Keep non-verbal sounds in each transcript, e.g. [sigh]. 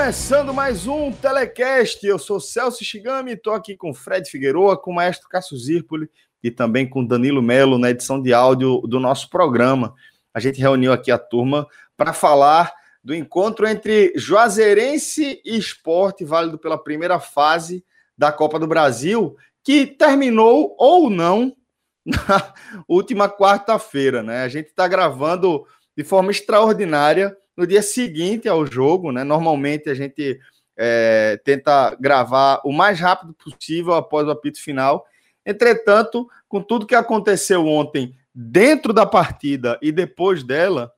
Começando mais um Telecast, eu sou Celso Shigami, estou aqui com Fred Figueroa, com o maestro Cássio Zirpoli e também com Danilo Melo na edição de áudio do nosso programa. A gente reuniu aqui a turma para falar do encontro entre Juazeirense e Esporte, válido pela primeira fase da Copa do Brasil, que terminou ou não [laughs] na última quarta-feira, né? A gente está gravando de forma extraordinária no dia seguinte ao jogo, né? Normalmente a gente é, tenta gravar o mais rápido possível após o apito final. Entretanto, com tudo que aconteceu ontem dentro da partida e depois dela,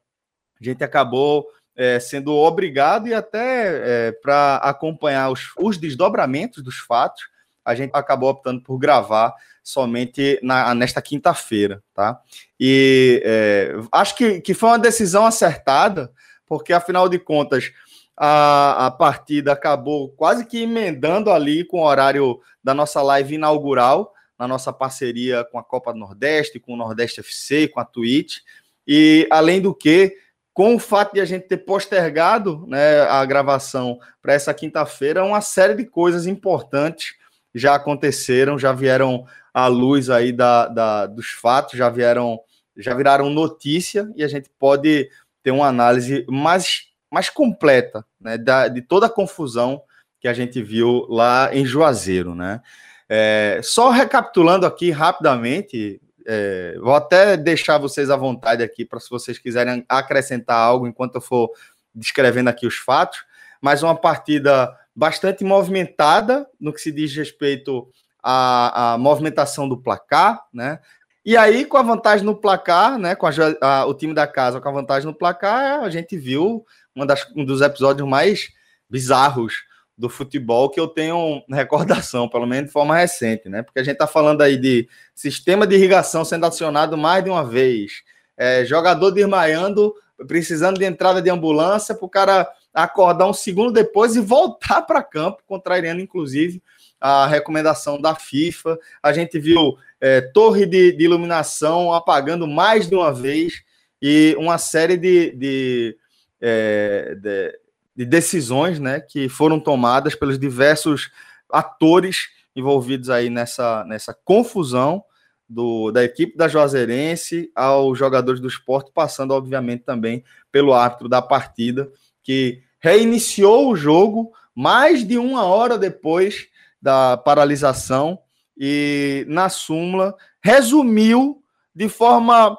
a gente acabou é, sendo obrigado e até é, para acompanhar os, os, desdobramentos dos fatos, a gente acabou optando por gravar somente na, nesta quinta-feira, tá? E é, acho que, que foi uma decisão acertada, porque afinal de contas a, a partida acabou quase que emendando ali com o horário da nossa live inaugural, na nossa parceria com a Copa do Nordeste, com o Nordeste FC, com a Twitch. E além do que, com o fato de a gente ter postergado né, a gravação para essa quinta-feira, uma série de coisas importantes já aconteceram, já vieram à luz aí da, da, dos fatos, já vieram, já viraram notícia e a gente pode ter uma análise mais, mais completa né, da, de toda a confusão que a gente viu lá em Juazeiro. Né? É, só recapitulando aqui rapidamente, é, vou até deixar vocês à vontade aqui para se vocês quiserem acrescentar algo enquanto eu for descrevendo aqui os fatos, mas uma partida bastante movimentada no que se diz respeito à, à movimentação do placar, né? E aí, com a vantagem no placar, né? Com a, a, o time da casa com a vantagem no placar, a gente viu das, um dos episódios mais bizarros do futebol que eu tenho [laughs] recordação, pelo menos de forma recente, né? Porque a gente tá falando aí de sistema de irrigação sendo acionado mais de uma vez, é, jogador desmaiando, precisando de entrada de ambulância para o cara acordar um segundo depois e voltar para campo, contrariando inclusive a recomendação da FIFA. A gente viu é, torre de, de, iluminação apagando mais de uma vez e uma série de, de, é, de, de decisões né, que foram tomadas pelos diversos atores envolvidos aí nessa, nessa confusão do, da equipe da Juazeirense aos jogadores do esporte, passando, obviamente, também pelo árbitro da partida, que reiniciou o jogo mais de uma hora depois da paralisação e na súmula resumiu de forma,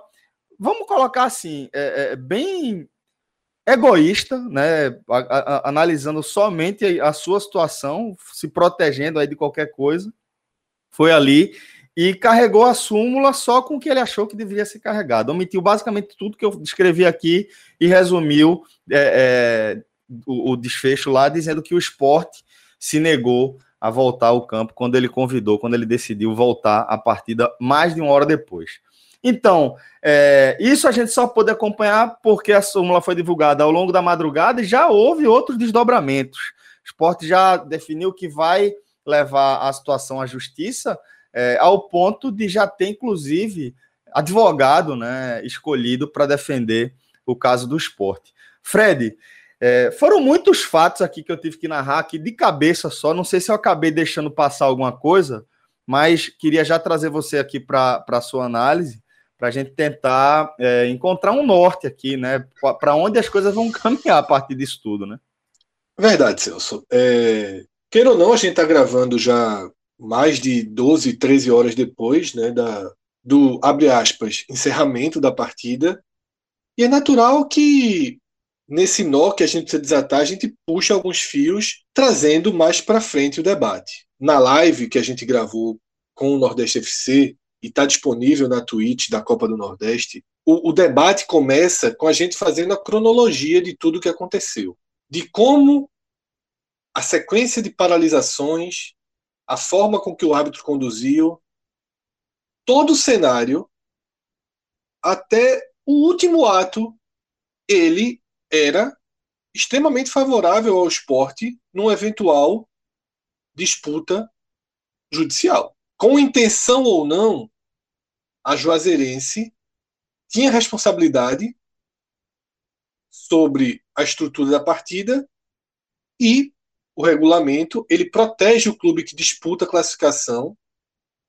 vamos colocar assim, é, é, bem egoísta, né, a, a, analisando somente a sua situação, se protegendo aí de qualquer coisa, foi ali e carregou a súmula só com o que ele achou que deveria ser carregado. Omitiu basicamente tudo que eu descrevi aqui e resumiu é, é o, o desfecho lá, dizendo que o esporte se negou a voltar ao campo quando ele convidou, quando ele decidiu voltar a partida mais de uma hora depois. Então, é, isso a gente só pôde acompanhar porque a súmula foi divulgada ao longo da madrugada e já houve outros desdobramentos. O esporte já definiu que vai levar a situação à justiça é, ao ponto de já ter, inclusive, advogado né, escolhido para defender o caso do esporte. Fred, é, foram muitos fatos aqui que eu tive que narrar aqui de cabeça só. Não sei se eu acabei deixando passar alguma coisa, mas queria já trazer você aqui para a sua análise, para a gente tentar é, encontrar um norte aqui, né? Para onde as coisas vão [laughs] caminhar a partir disso tudo, né? Verdade, Celso. É, queira ou não, a gente está gravando já mais de 12, 13 horas depois né, da, do, abre aspas, encerramento da partida. E é natural que nesse nó que a gente precisa desatar, a gente puxa alguns fios, trazendo mais para frente o debate. Na live que a gente gravou com o Nordeste FC, e está disponível na Twitch da Copa do Nordeste, o, o debate começa com a gente fazendo a cronologia de tudo que aconteceu. De como a sequência de paralisações, a forma com que o árbitro conduziu, todo o cenário, até o último ato, ele era extremamente favorável ao esporte numa eventual disputa judicial. Com intenção ou não, a Juazeirense tinha responsabilidade sobre a estrutura da partida e o regulamento ele protege o clube que disputa a classificação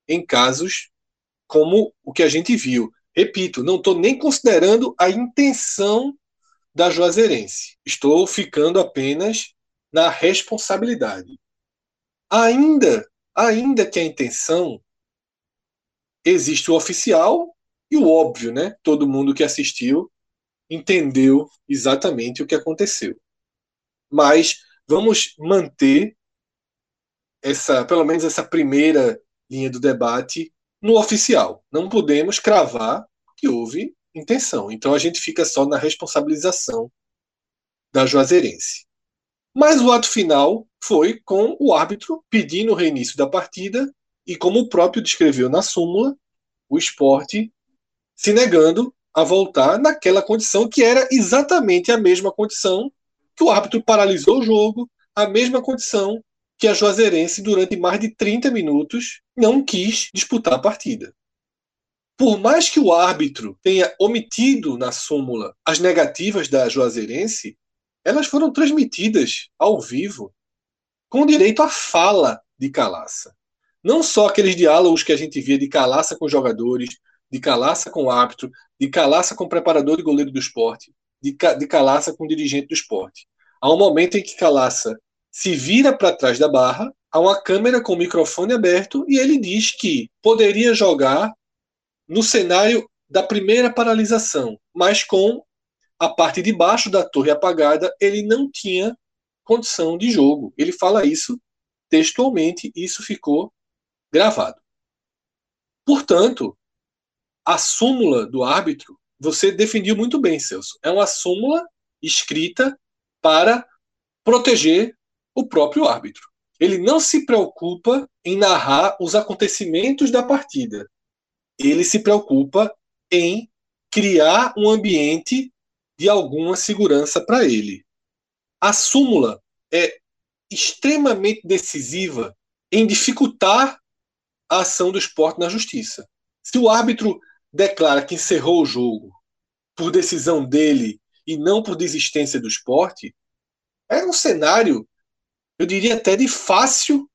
em casos como o que a gente viu. Repito, não estou nem considerando a intenção da Juazeirense. Estou ficando apenas na responsabilidade. Ainda, ainda que a intenção existe o oficial e o óbvio, né? Todo mundo que assistiu entendeu exatamente o que aconteceu. Mas vamos manter essa, pelo menos essa primeira linha do debate no oficial. Não podemos cravar que houve intenção. Então a gente fica só na responsabilização da Juazeirense. Mas o ato final foi com o árbitro pedindo o reinício da partida e, como o próprio descreveu na súmula, o esporte se negando a voltar naquela condição que era exatamente a mesma condição que o árbitro paralisou o jogo, a mesma condição que a Juazeirense, durante mais de 30 minutos, não quis disputar a partida. Por mais que o árbitro tenha omitido na súmula as negativas da Juazeirense, elas foram transmitidas ao vivo com direito à fala de Calaça. Não só aqueles diálogos que a gente via de Calaça com jogadores, de Calaça com árbitro, de Calaça com preparador de goleiro do esporte, de, de Calaça com dirigente do esporte. Há um momento em que Calaça se vira para trás da barra, há uma câmera com o microfone aberto e ele diz que poderia jogar no cenário da primeira paralisação, mas com a parte de baixo da torre apagada, ele não tinha condição de jogo. Ele fala isso textualmente, isso ficou gravado. Portanto, a súmula do árbitro, você definiu muito bem, Celso. É uma súmula escrita para proteger o próprio árbitro. Ele não se preocupa em narrar os acontecimentos da partida. Ele se preocupa em criar um ambiente de alguma segurança para ele. A súmula é extremamente decisiva em dificultar a ação do esporte na justiça. Se o árbitro declara que encerrou o jogo por decisão dele e não por desistência do esporte, é um cenário, eu diria até de fácil,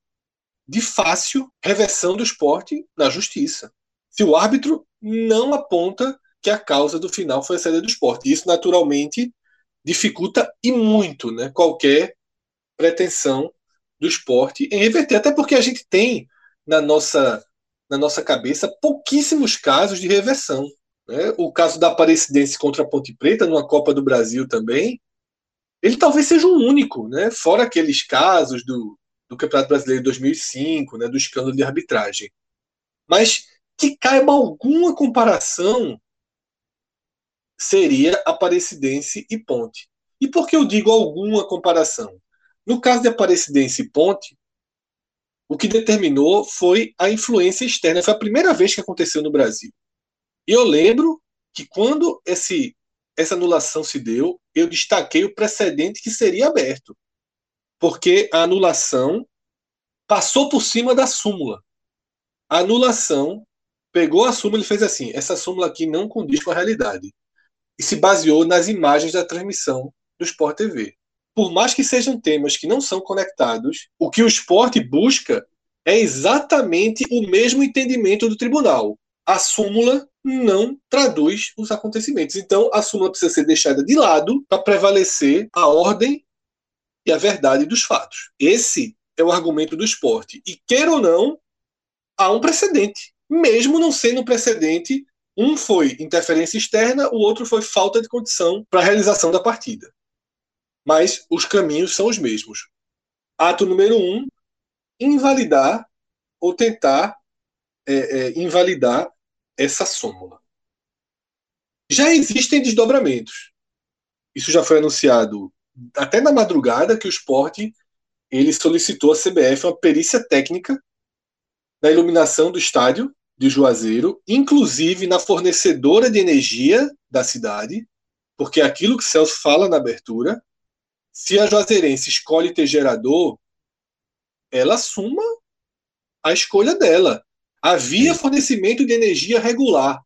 de fácil reversão do esporte na justiça. Se o árbitro não aponta que a causa do final foi a saída do esporte. Isso, naturalmente, dificulta e muito né, qualquer pretensão do esporte em reverter. Até porque a gente tem na nossa na nossa cabeça pouquíssimos casos de reversão. Né? O caso da Aparecidense contra a Ponte Preta, numa Copa do Brasil também, ele talvez seja um único, né? fora aqueles casos do, do Campeonato Brasileiro de 2005, né? do escândalo de arbitragem. Mas que caiba alguma comparação seria Aparecidense e Ponte. E por que eu digo alguma comparação? No caso de Aparecidense e Ponte, o que determinou foi a influência externa. Foi a primeira vez que aconteceu no Brasil. E eu lembro que quando esse, essa anulação se deu, eu destaquei o precedente que seria aberto. Porque a anulação passou por cima da súmula. A anulação pegou a súmula e fez assim: essa súmula aqui não condiz com a realidade. E se baseou nas imagens da transmissão do Sport TV por mais que sejam temas que não são conectados, o que o esporte busca é exatamente o mesmo entendimento do tribunal. A súmula não traduz os acontecimentos. Então, a súmula precisa ser deixada de lado para prevalecer a ordem e a verdade dos fatos. Esse é o argumento do esporte. E, queira ou não, há um precedente. Mesmo não sendo precedente. Um foi interferência externa, o outro foi falta de condição para a realização da partida. Mas os caminhos são os mesmos. Ato número um: invalidar ou tentar é, é, invalidar essa súmula. Já existem desdobramentos. Isso já foi anunciado até na madrugada que o esporte ele solicitou à CBF uma perícia técnica na iluminação do estádio de Juazeiro, inclusive na fornecedora de energia da cidade, porque aquilo que Celso fala na abertura, se a Juazeirense escolhe ter gerador, ela assuma a escolha dela. Havia fornecimento de energia regular.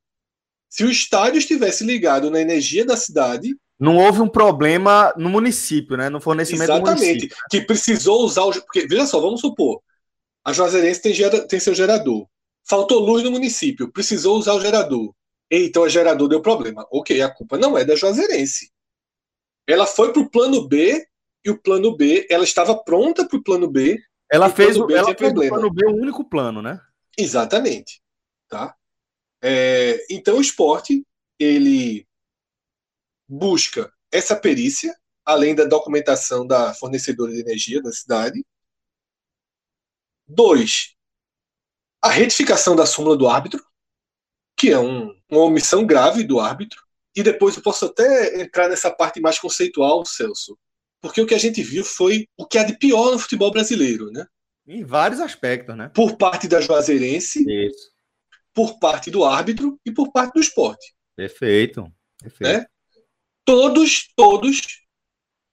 Se o estádio estivesse ligado na energia da cidade. Não houve um problema no município, né? No fornecimento Exatamente. do município. Que precisou usar o. Porque, veja só, vamos supor. A Juazeirense tem, gera... tem seu gerador. Faltou luz no município. Precisou usar o gerador. Então o gerador deu problema. Ok, a culpa não é da Juazeirense. Ela foi para o plano B e o plano B, ela estava pronta para o plano B. Ela fez, o, ela fez o plano B o único plano, né? Exatamente. Tá? É, então o esporte ele busca essa perícia, além da documentação da fornecedora de energia da cidade. Dois, a retificação da súmula do árbitro, que é um, uma omissão grave do árbitro. E depois eu posso até entrar nessa parte mais conceitual, Celso, porque o que a gente viu foi o que há de pior no futebol brasileiro, né? Em vários aspectos, né? Por parte da Juazeirense, Isso. por parte do árbitro e por parte do esporte. Perfeito. Perfeito. Né? Todos, todos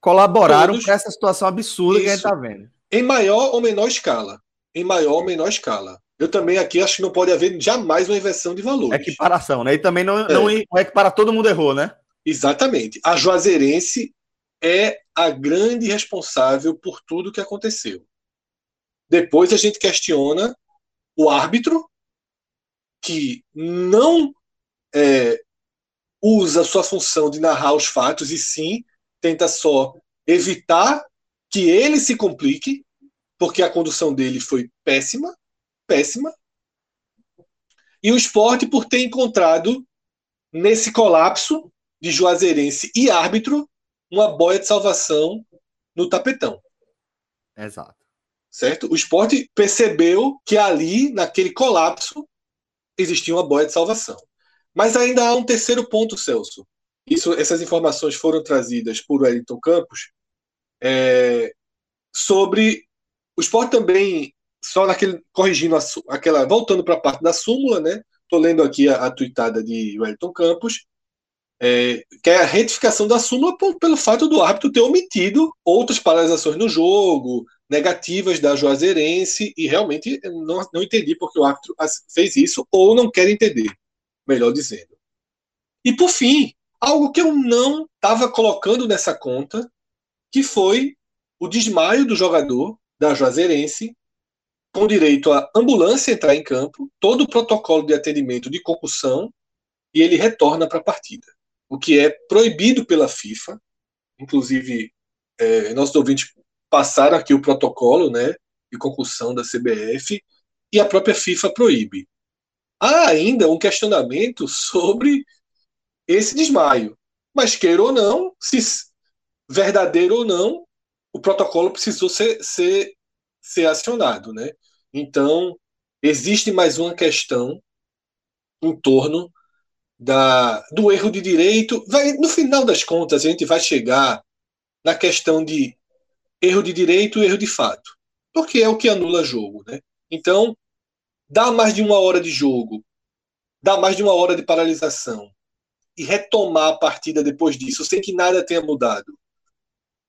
colaboraram todos, com essa situação absurda isso, que a gente está vendo. Em maior ou menor escala. Em maior ou menor escala. Eu também aqui acho que não pode haver jamais uma inversão de valores. Equiparação, né? E também não, é. não é que para todo mundo errou, né? Exatamente. A Juazeirense é a grande responsável por tudo que aconteceu. Depois a gente questiona o árbitro, que não é, usa sua função de narrar os fatos e sim tenta só evitar que ele se complique, porque a condução dele foi péssima, péssima. E o esporte por ter encontrado nesse colapso de Juazeirense e árbitro uma boia de salvação no tapetão. Exato certo? O esporte percebeu que ali, naquele colapso, existia uma boia de salvação. Mas ainda há um terceiro ponto, Celso. Isso, essas informações foram trazidas por Wellington Campos é, sobre o esporte também, só naquele corrigindo a, aquela, voltando para a parte da súmula, né? Estou lendo aqui a, a tuitada de Wellington Campos, é, que é a retificação da súmula por, pelo fato do árbitro ter omitido outras paralisações no jogo, negativas da Juazeirense e realmente não, não entendi porque o árbitro fez isso ou não quer entender, melhor dizendo. E por fim, algo que eu não estava colocando nessa conta, que foi o desmaio do jogador da Juazeirense, com direito à ambulância entrar em campo, todo o protocolo de atendimento de concussão, e ele retorna para a partida. O que é proibido pela FIFA, inclusive é, nossos ouvintes passaram aqui o protocolo né, de concussão da CBF e a própria FIFA proíbe. Há ainda um questionamento sobre esse desmaio. Mas queira ou não, se verdadeiro ou não, o protocolo precisou ser, ser, ser acionado. Né? Então, existe mais uma questão em torno da, do erro de direito. Vai, no final das contas, a gente vai chegar na questão de erro de direito e erro de fato. Porque é o que anula jogo. Né? Então, dá mais de uma hora de jogo, dá mais de uma hora de paralisação e retomar a partida depois disso, sem que nada tenha mudado.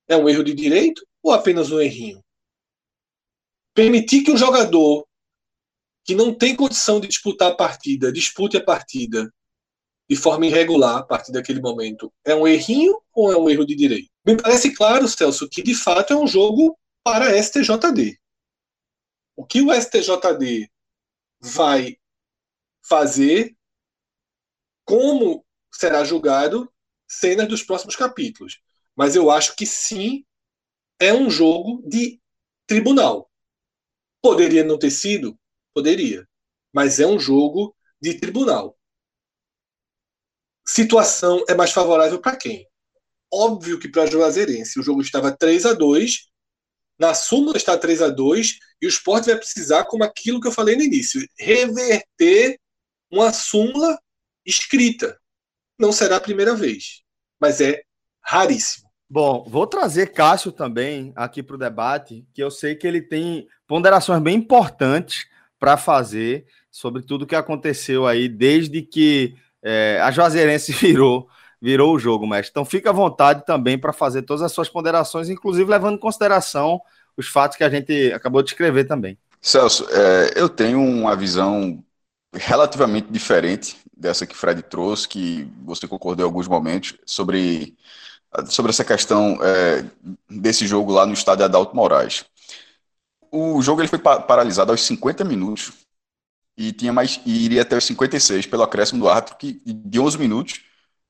É um erro de direito ou apenas um errinho? Permitir que um jogador que não tem condição de disputar a partida, dispute a partida de forma irregular a partir daquele momento, é um errinho ou é um erro de direito? Me parece claro, Celso, que de fato é um jogo para STJD. O que o STJD vai fazer, como será julgado, cenas dos próximos capítulos. Mas eu acho que sim, é um jogo de tribunal. Poderia não ter sido? Poderia. mas é um jogo de tribunal. Situação é mais favorável para quem? Óbvio que para Juazeirense. O jogo estava 3 a 2 na súmula está 3 a 2 e o esporte vai precisar, como aquilo que eu falei no início, reverter uma súmula escrita. Não será a primeira vez, mas é raríssimo. Bom, vou trazer Cássio também aqui para o debate, que eu sei que ele tem ponderações bem importantes para fazer sobre tudo que aconteceu aí desde que é, a Juazeirense [laughs] virou virou o jogo, mestre. Então fica à vontade também para fazer todas as suas ponderações, inclusive levando em consideração os fatos que a gente acabou de escrever também. Celso, é, eu tenho uma visão relativamente diferente dessa que Fred trouxe, que você concordou em alguns momentos, sobre, sobre essa questão é, desse jogo lá no estádio Adalto Moraes. O jogo ele foi paralisado aos 50 minutos e tinha mais e iria até os 56 pelo acréscimo do árbitro que, de 11 minutos,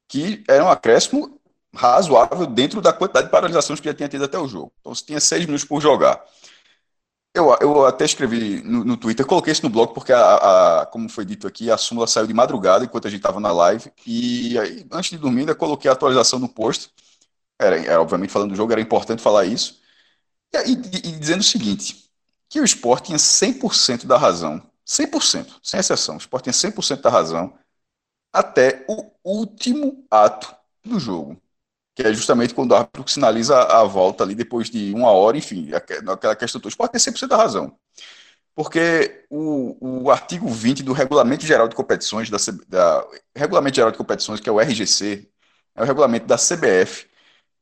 que era um acréscimo razoável dentro da quantidade de paralisações que já tinha tido até o jogo. Então, você tinha 6 minutos por jogar. Eu, eu até escrevi no, no Twitter, coloquei isso no blog, porque, a, a, como foi dito aqui, a súmula saiu de madrugada enquanto a gente estava na live. E aí, antes de dormir, ainda coloquei a atualização no post. Era, era, obviamente, falando do jogo, era importante falar isso. E, e, e dizendo o seguinte: que o esporte tinha 100% da razão 100%, sem exceção. O esporte tinha 100% da razão até o último ato do jogo, que é justamente quando o árbitro sinaliza a volta ali depois de uma hora, enfim, aquela questão do esporte tem 100% da razão. Porque o, o artigo 20 do Regulamento Geral de Competições, da, da Regulamento Geral de Competições, que é o RGC, é o regulamento da CBF,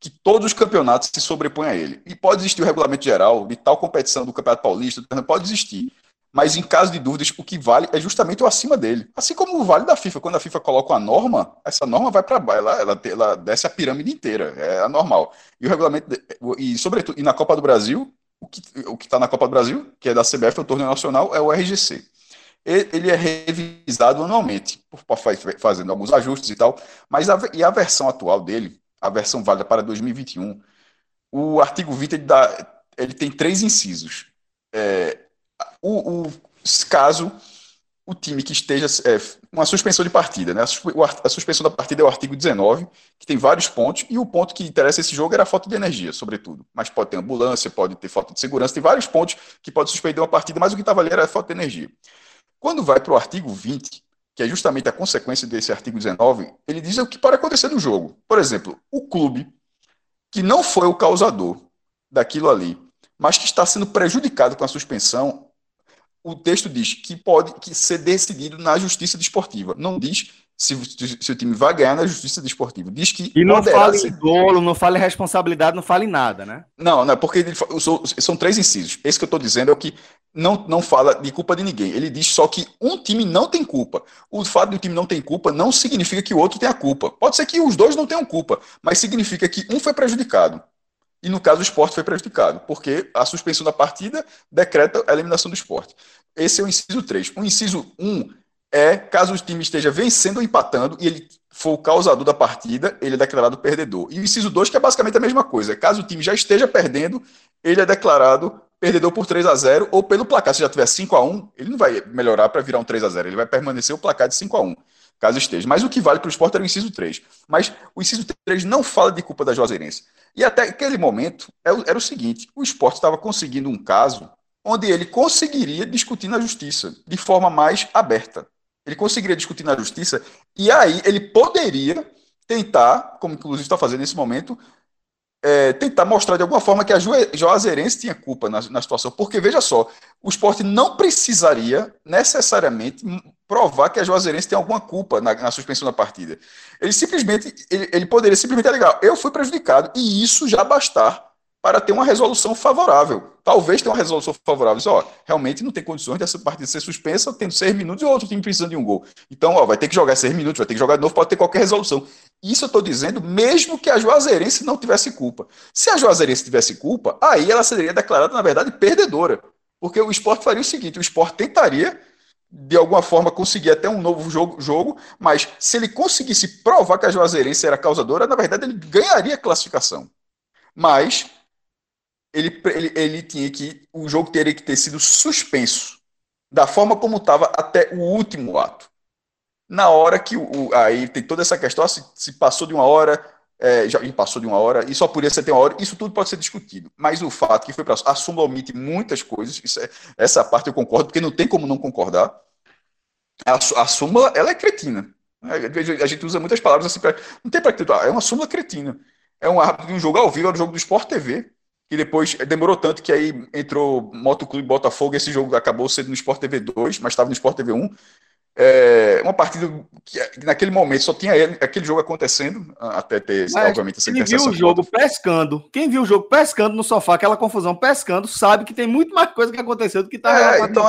que todos os campeonatos se sobrepõem a ele. E pode existir o regulamento geral de tal competição do Campeonato Paulista, pode existir. Mas em caso de dúvidas, o que vale é justamente o acima dele. Assim como o vale da FIFA. Quando a FIFA coloca uma norma, essa norma vai para baixo, ela, ela, ela, desce a pirâmide inteira. É normal. E o regulamento, e sobretudo, e na Copa do Brasil, o que está na Copa do Brasil, que é da CBF, o torneio nacional, é o RGC. Ele é revisado anualmente, fazendo alguns ajustes e tal, mas a, e a versão atual dele, a versão válida para 2021, o artigo 20 ele, dá, ele tem três incisos. É, o, o caso o time que esteja é, uma suspensão de partida, né? A, suspensão da partida é o artigo 19, que tem vários pontos, e o ponto que interessa esse jogo era a falta de energia, sobretudo. Mas pode ter ambulância, pode ter falta de segurança, tem vários pontos que pode suspender uma partida, mas o que estava ali era a falta de energia. Quando vai para o artigo 20, que é justamente a consequência desse artigo 19, ele diz o que pode acontecer no jogo. Por exemplo, o clube que não foi o causador daquilo ali, mas que está sendo prejudicado com a suspensão, o texto diz que pode que ser decidido na justiça desportiva. Não diz se, se, o time vai ganhar na justiça desportiva. Diz que. E não fala em dolo, não fala em responsabilidade, não fala em nada, né? Não, não, porque ele, são, são três incisos. Esse que eu estou dizendo é o que não, não fala de culpa de ninguém. Ele diz só que um time não tem culpa. O fato de um time não ter culpa não significa que o outro tenha culpa. Pode ser que os dois não tenham culpa, mas significa que um foi prejudicado. E no caso, o esporte foi prejudicado, porque a suspensão da partida decreta a eliminação do esporte. Esse é o inciso 3. O inciso 1 é caso o time esteja vencendo ou empatando e ele for o causador da partida, ele é declarado perdedor. E o inciso 2, que é basicamente a mesma coisa. Caso o time já esteja perdendo, ele é declarado perdedor por 3 a 0 ou pelo placar. Se já tiver 5 a 1 ele não vai melhorar para virar um 3 a 0 ele vai permanecer o placar de 5 a 1 caso esteja. Mas o que vale para o esporte era o inciso 3. Mas o inciso 3 não fala de culpa da Juazeirense. E até aquele momento é era o seguinte: o esporte estava conseguindo um caso onde ele conseguiria discutir na justiça de forma mais aberta. Ele conseguiria discutir na justiça e aí ele poderia tentar, como inclusive está fazendo nesse momento, é, tentar mostrar de alguma forma que a Juazeirense tinha culpa na, na, situação. Porque, veja só, o esporte não precisaria necessariamente provar que a Juazeirense tem alguma culpa na, na suspensão da partida. Ele simplesmente, ele, ele poderia simplesmente alegar, eu fui prejudicado, e isso já bastar para ter uma resolução favorável. Talvez tenha uma resolução favorável. Diz, ó, realmente não tem condições dessa partida ser suspensa, tendo seis minutos e outro time precisando de um gol. Então, ó, vai ter que jogar seis minutos, vai ter que jogar de novo, pode ter qualquer resolução. Isso eu estou dizendo, mesmo que a Juazeirense não tivesse culpa. Se a Juazeirense tivesse culpa, aí ela seria declarada, na verdade, perdedora. Porque o esporte faria o seguinte: o esporte tentaria, de alguma forma, conseguir até um novo jogo, jogo mas se ele conseguisse provar que a Juazeirense era causadora, na verdade, ele ganharia a classificação. Mas ele, ele, ele tinha que. O jogo teria que ter sido suspenso. Da forma como estava até o último ato. Na hora que o, aí tem toda essa questão, se, se passou de uma hora, é, já passou de uma hora, e só podia ser ter uma hora, isso tudo pode ser discutido. Mas o fato que foi para a súmula omite muitas coisas, é, essa parte eu concordo, porque não tem como não concordar. A, a súmula, ela é cretina. A gente usa muitas palavras assim, pra, não tem para acreditar, é uma súmula cretina. É um um jogo ao vivo, é um jogo do Sport TV, que depois demorou tanto que aí entrou Motoclube Botafogo, esse jogo acabou sendo no Sport TV 2, mas estava no Sport TV 1. É uma partida que naquele momento só tinha ele, aquele jogo acontecendo, até ter, Mas obviamente, essa Quem viu o jogo foto. pescando, quem viu o jogo pescando no sofá, aquela confusão pescando, sabe que tem muito mais coisa que aconteceu do que está é, então,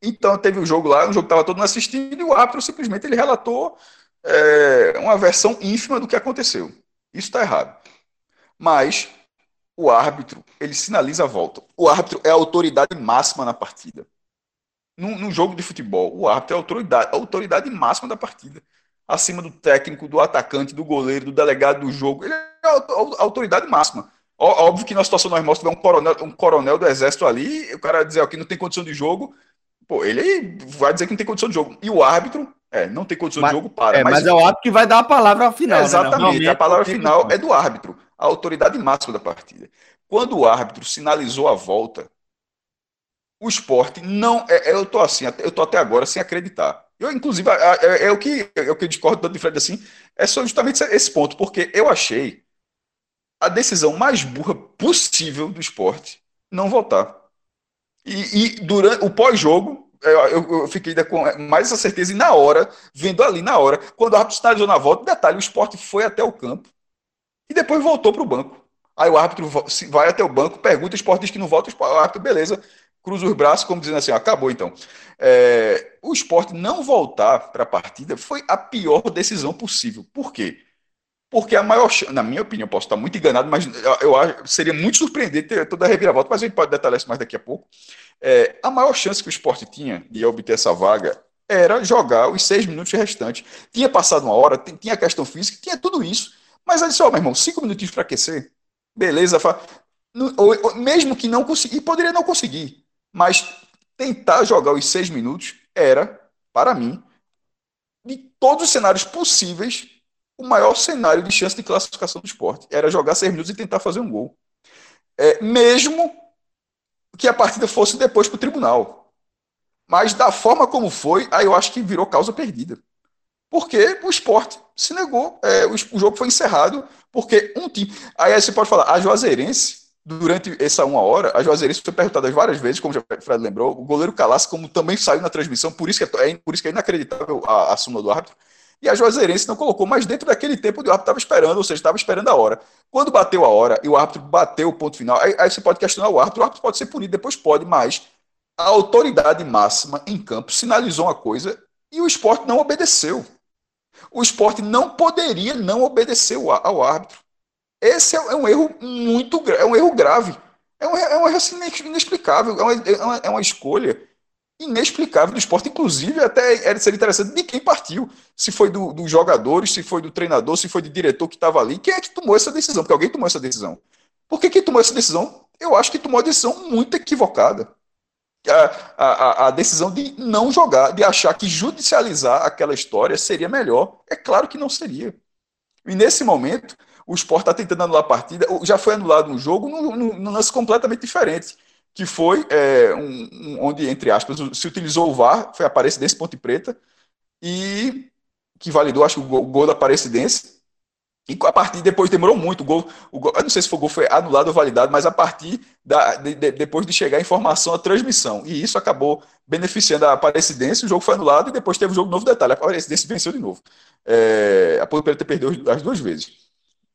então teve o um jogo lá, um jogo que estava todo mundo assistindo, e o árbitro simplesmente ele relatou é, uma versão ínfima do que aconteceu. Isso está errado. Mas o árbitro, ele sinaliza a volta. O árbitro é a autoridade máxima na partida num, num, jogo de futebol, o árbitro é a autoridade, a autoridade máxima da partida. Acima do técnico, do atacante, do goleiro, do delegado do jogo. Ele é a autoridade máxima. Óbvio que na situação normal, se tiver um coronel, um coronel do exército ali, o cara dizer que não tem condição de jogo, pô, ele vai dizer que não tem condição de jogo. E o árbitro, é, não tem condição mas, de jogo, para. É, mas, mas é o árbitro que vai dar a palavra final. É, exatamente, né? a palavra final é do árbitro, a autoridade máxima da partida. Quando o árbitro sinalizou a volta, o esporte não. É, é eu tô assim, eu tô até agora sem acreditar. Eu, inclusive, é, é, é o que é o que eu discordo de Fred assim, é só justamente esse ponto, porque eu achei a decisão mais burra possível do esporte não voltar. E, e durante o pós-jogo, eu, eu, eu, fiquei com mais essa certeza, e na hora, vendo ali na hora, quando o árbitro sinalizou na volta, detalhe, o esporte foi até o campo e depois voltou para o banco. Aí o árbitro vai até o banco, pergunta, o esporte diz que não volta, o árbitro, beleza, cruza os braços, como dizendo assim, acabou então. É, o esporte não voltar para a partida foi a pior decisão possível. Por quê? Porque a maior na minha opinião, posso estar muito enganado, mas eu acho seria muito surpreendente ter toda a reviravolta, mas a gente pode detalhar isso mais daqui a pouco. É, a maior chance que o esporte tinha de obter essa vaga era jogar os seis minutos restantes. Tinha passado uma hora, tinha questão física, tinha tudo isso. Mas aí disse, ó, oh, meu irmão, cinco minutinhos para aquecer. Beleza, mesmo que não conseguir, poderia não conseguir. Mas tentar jogar os seis minutos era, para mim, de todos os cenários possíveis, o maior cenário de chance de classificação do esporte. Era jogar seis minutos e tentar fazer um gol. É, mesmo que a partida fosse depois para o tribunal. Mas da forma como foi, aí eu acho que virou causa perdida. Porque o esporte se negou, é, o, o, jogo foi encerrado, porque um time. Aí você pode falar, a Juazeirense durante essa uma hora, a Juazeirense foi perguntada várias vezes, como o Fred lembrou, o goleiro Calas, como também saiu na transmissão, por isso que é, por isso que é inacreditável a, a súmula do árbitro, e a Juazeirense não colocou, mas dentro daquele tempo o árbitro estava esperando, ou seja, estava esperando a hora. Quando bateu a hora e o árbitro bateu o ponto final, aí, aí você pode questionar o árbitro, o árbitro pode ser punido, depois pode, mas a autoridade máxima em campo sinalizou uma coisa e o esporte não obedeceu. O esporte não poderia não obedecer ao árbitro. Esse é, é um erro muito é um erro grave. É um, é um erro assim, inexplicável. É uma, é, uma, é uma escolha inexplicável do esporte. Inclusive, até seria interessante de quem partiu. Se foi dos do jogadores, se foi do treinador, se foi do diretor que estava ali. Quem é que tomou essa decisão? Porque alguém tomou essa decisão. Porque quem tomou essa decisão, eu acho que tomou a decisão muito equivocada. A, a, a, decisão de não jogar, de achar que judicializar aquela história seria melhor. É claro que não seria. E nesse momento, o Sport está tentando anular a partida, já foi anulado um jogo num, num lance completamente diferente, que foi é, um, um, onde, entre aspas, se utilizou o VAR, foi a Aparecidense Ponte Preta, e que validou, acho que o gol, o gol da Aparecidense, e a partir depois demorou muito, o gol, o gol, eu não sei se o gol foi anulado ou validado, mas a partir da, de, de, depois de chegar a informação, a transmissão, e isso acabou beneficiando a Aparecidense, o jogo foi anulado e depois teve o jogo novo detalhe, a Aparecidense venceu de novo. É, a Ponte perdeu as duas vezes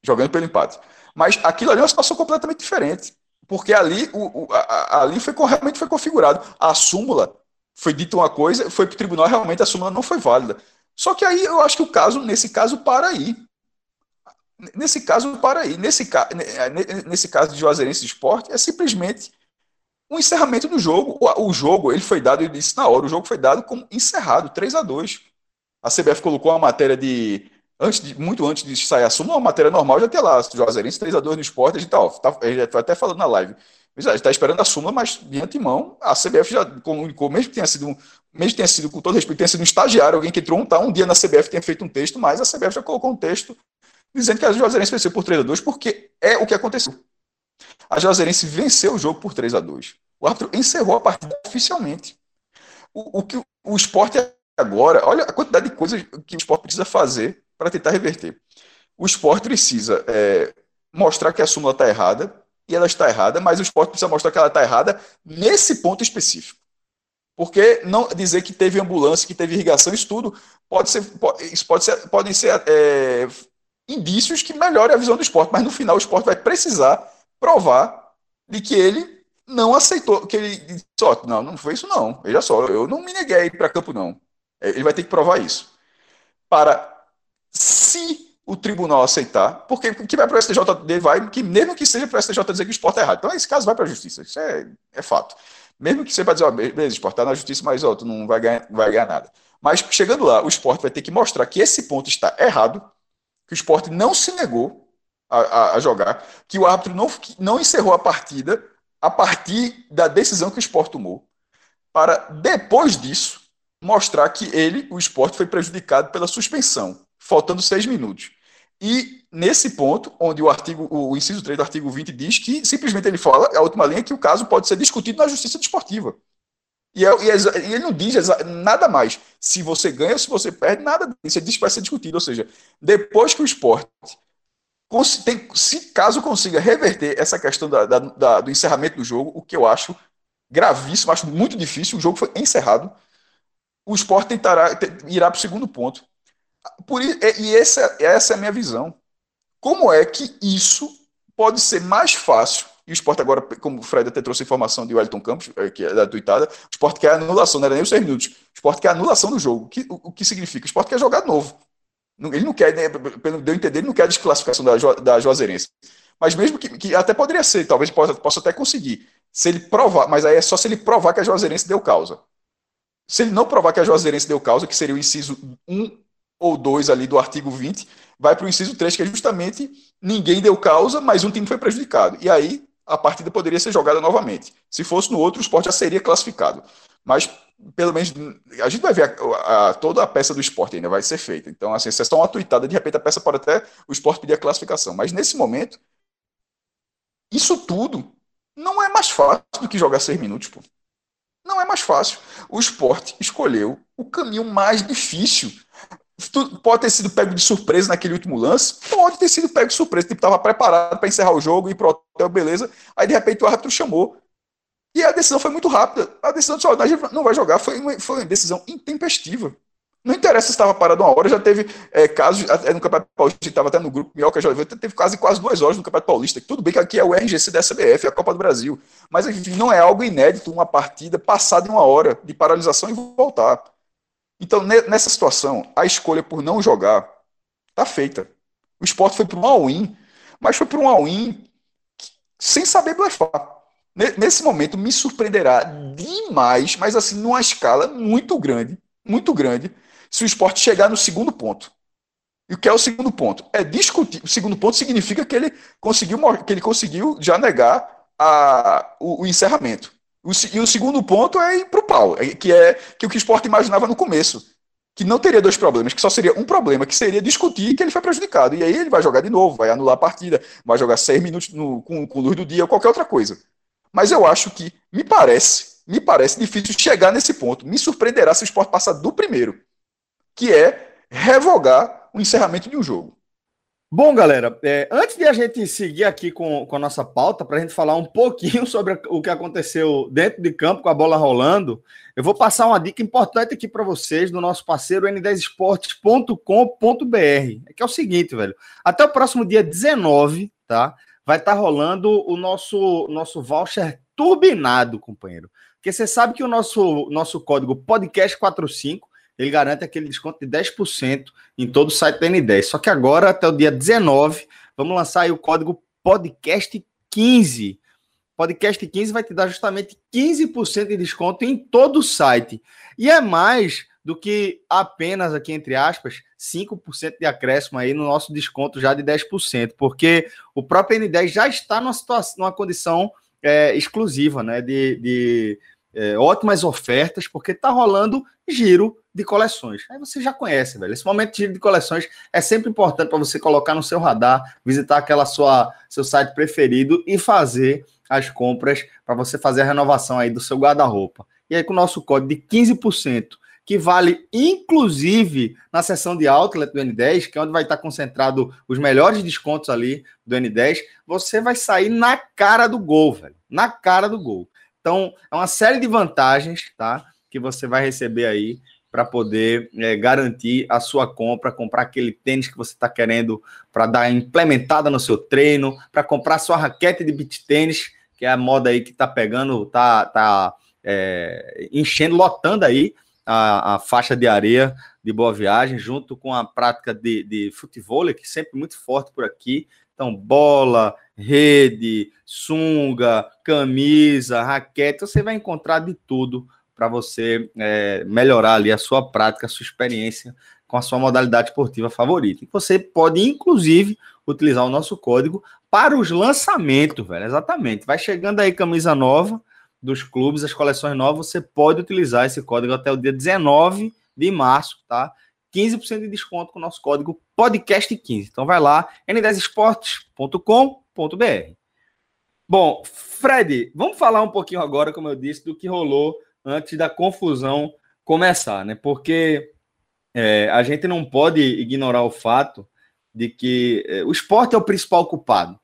jogando pelo empate. Mas aquilo ali é uma situação completamente diferente. Porque ali, o, o a, ali foi, realmente foi configurado. A súmula foi dita uma coisa, foi para o tribunal, realmente a súmula não foi válida. Só que aí eu acho que o caso, nesse caso, para aí. Nesse caso, para aí. Nesse, nesse caso de Juazeirense Esporte, é simplesmente um encerramento do jogo. O, o, jogo, ele foi dado, eu disse na hora, o jogo foi dado como encerrado, 3 a 2 A CBF colocou uma matéria de antes de, muito antes de sair a súmula, uma matéria normal já tem lá, Juazeirense 3x2 no esporte, a gente, tá, a gente até falando na live. está esperando a súmula, mas de antemão, a CBF já comunicou, mesmo que tenha sido, mesmo que tenha sido, com todo respeito, tenha sido um estagiário, alguém que entrou um, tá, um dia na CBF tenha feito um texto, mas a CBF já colocou um texto dizendo que a Juazeirense venceu por 3 a 2 porque é o que aconteceu. A Juazeirense venceu o jogo por 3 a 2 O árbitro encerrou a partida oficialmente. O, o que o esporte agora, olha a quantidade de coisas que o esporte precisa fazer para tentar reverter. O esporte precisa é, mostrar que a súmula está errada, e ela está errada, mas o esporte precisa mostrar que ela está errada nesse ponto específico. Porque não dizer que teve ambulância, que teve irrigação, isso tudo pode ser, pode, isso pode ser, podem ser é, indícios que melhorem a visão do esporte, mas no final o esporte vai precisar provar de que ele não aceitou, que ele disse, ó, não, não foi isso não, veja só, eu não me neguei para campo não. Ele vai ter que provar isso. Para, se o tribunal aceitar, porque o que vai para o STJD vai, que mesmo que seja para o STJ dizer que o esporte é errado. Então, esse caso vai para a justiça, isso é, é fato. Mesmo que seja para dizer, ó, beleza, o esporte está na justiça, mas ó, tu não vai ganhar, vai ganhar nada. Mas chegando lá, o esporte vai ter que mostrar que esse ponto está errado, que o esporte não se negou a, a, a jogar, que o árbitro não, não encerrou a partida a partir da decisão que o esporte tomou, para depois disso mostrar que ele, o esporte, foi prejudicado pela suspensão faltando seis minutos. E nesse ponto, onde o artigo, o inciso 3 do artigo 20 diz que simplesmente ele fala, a última linha, que o caso pode ser discutido na justiça desportiva. E, é, e, é, e ele não diz nada mais. Se você ganha ou se você perde, nada disso. Ele diz vai ser discutido. Ou seja, depois que o esporte tem, se caso consiga reverter essa questão da, da, da, do encerramento do jogo, o que eu acho gravíssimo, acho muito difícil, o jogo foi encerrado, o esporte tentará, irá para o segundo ponto. Por, e essa, essa é a minha visão. Como é que isso pode ser mais fácil? E o esporte agora, como o Fred até trouxe informação de Wellington Campos, é, que é da tuitada, o esporte quer anulação, não era nem os seis minutos. O esporte quer anulação do jogo. O que, o, o que significa? O esporte quer jogar novo. Ele não quer, né, pelo deu a entender, ele não quer a desclassificação da, da Juazeirense. Mas mesmo que, que até poderia ser, talvez possa, possa até conseguir. Se ele provar, mas aí é só se ele provar que a Juazeirense deu causa. Se ele não provar que a Juazeirense deu causa, que seria o inciso 1 ou 2 ali do artigo 20, vai para o inciso 3, que é justamente ninguém deu causa, mas um time foi prejudicado. E aí a partida poderia ser jogada novamente. Se fosse no outro, o esporte já seria classificado. Mas, pelo menos, a gente vai ver a, a, toda a peça do esporte ainda vai ser feita. Então, assim, se é só uma tuitada, de repente a peça pode até o esporte pedir a classificação. Mas nesse momento, isso tudo não é mais fácil do que jogar seis minutos, pô. Não é mais fácil. O esporte escolheu o caminho mais difícil pode ter sido pego de surpresa naquele último lance? Pode ter sido pego de surpresa. Tipo, estava preparado para encerrar o jogo, ir pro hotel, beleza. Aí, de repente, o árbitro chamou. E a decisão foi muito rápida. A decisão de gente não vai jogar foi uma, foi uma decisão intempestiva. Não interessa se estava parado uma hora, já teve é, casos no Campeonato Paulista, estava até no grupo Minhoca já teve quase quase duas horas no Campeonato Paulista. Tudo bem que aqui é o RGC da SBF, é a Copa do Brasil. Mas enfim, não é algo inédito uma partida passada em uma hora de paralisação e voltar. Então, nessa situação, a escolha por não jogar está feita. O esporte foi para um all-in, mas foi para um all-in sem saber blefar. Nesse momento, me surpreenderá demais, mas assim, numa escala muito grande, muito grande, se o esporte chegar no segundo ponto. E o que é o segundo ponto? É discutir. O segundo ponto significa que ele conseguiu, que ele conseguiu já negar a, o, o encerramento. E o segundo ponto é ir para o pau, é, que é que o que o esporte imaginava no começo. Que não teria dois problemas, que só seria um problema, que seria discutir que ele foi prejudicado. E aí ele vai jogar de novo, vai anular a partida, vai jogar seis minutos no, com, com luz do dia ou qualquer outra coisa. Mas eu acho que, me parece, me parece difícil chegar nesse ponto. Me surpreenderá se o esporte passar do primeiro, que é revogar o encerramento de um jogo. Bom, galera, é, antes de a gente seguir aqui com, com a nossa pauta, para a gente falar um pouquinho [laughs] sobre o que aconteceu dentro de campo com a bola rolando, eu vou passar uma dica importante aqui para vocês do nosso parceiro n10esportes.com.br. É que é o seguinte, velho, até o próximo dia 19, tá? Vai estar tá rolando o nosso, nosso voucher turbinado, companheiro. Porque você sabe que o nosso, nosso código podcast45 ele garante aquele desconto de 10% em todo o site da N10. Só que agora, até o dia 19, vamos lançar aí o código podcast15. Podcast 15 vai te dar justamente 15% de desconto em todo o site. E é mais do que apenas aqui, entre aspas, 5% de acréscimo aí no nosso desconto já de 10%, porque o próprio N10 já está numa situação, numa condição é, exclusiva, né? De, de é, ótimas ofertas, porque está rolando giro de coleções. Aí você já conhece, velho. Esse momento de giro de coleções é sempre importante para você colocar no seu radar, visitar aquela sua seu site preferido e fazer as compras para você fazer a renovação aí do seu guarda-roupa. E aí com o nosso código de 15%, que vale inclusive na seção de outlet do N10, que é onde vai estar concentrado os melhores descontos ali do N10, você vai sair na cara do gol, velho. Na cara do gol. Então, é uma série de vantagens, tá? Que você vai receber aí para poder é, garantir a sua compra, comprar aquele tênis que você está querendo para dar implementada no seu treino, para comprar sua raquete de beach tênis, que é a moda aí que está pegando, tá, tá é, enchendo, lotando aí a, a, faixa de areia de Boa Viagem, junto com a prática de, de futebol, que é sempre muito forte por aqui. Então, bola, rede, sunga, camisa, raquete, você vai encontrar de tudo para você é, melhorar ali a sua prática, a sua experiência com a sua modalidade esportiva favorita. E você pode, inclusive, utilizar o nosso código para os lançamentos, velho. Exatamente. Vai chegando aí camisa nova dos clubes, as coleções novas, você pode utilizar esse código até o dia 19 de março, tá? 15% de desconto com o nosso código podcast15. Então vai lá, n10esportes.com.br. Bom, Fred, vamos falar um pouquinho agora, como eu disse, do que rolou antes da confusão começar, né? Porque é, a gente não pode ignorar o fato de que é, o esporte é o principal culpado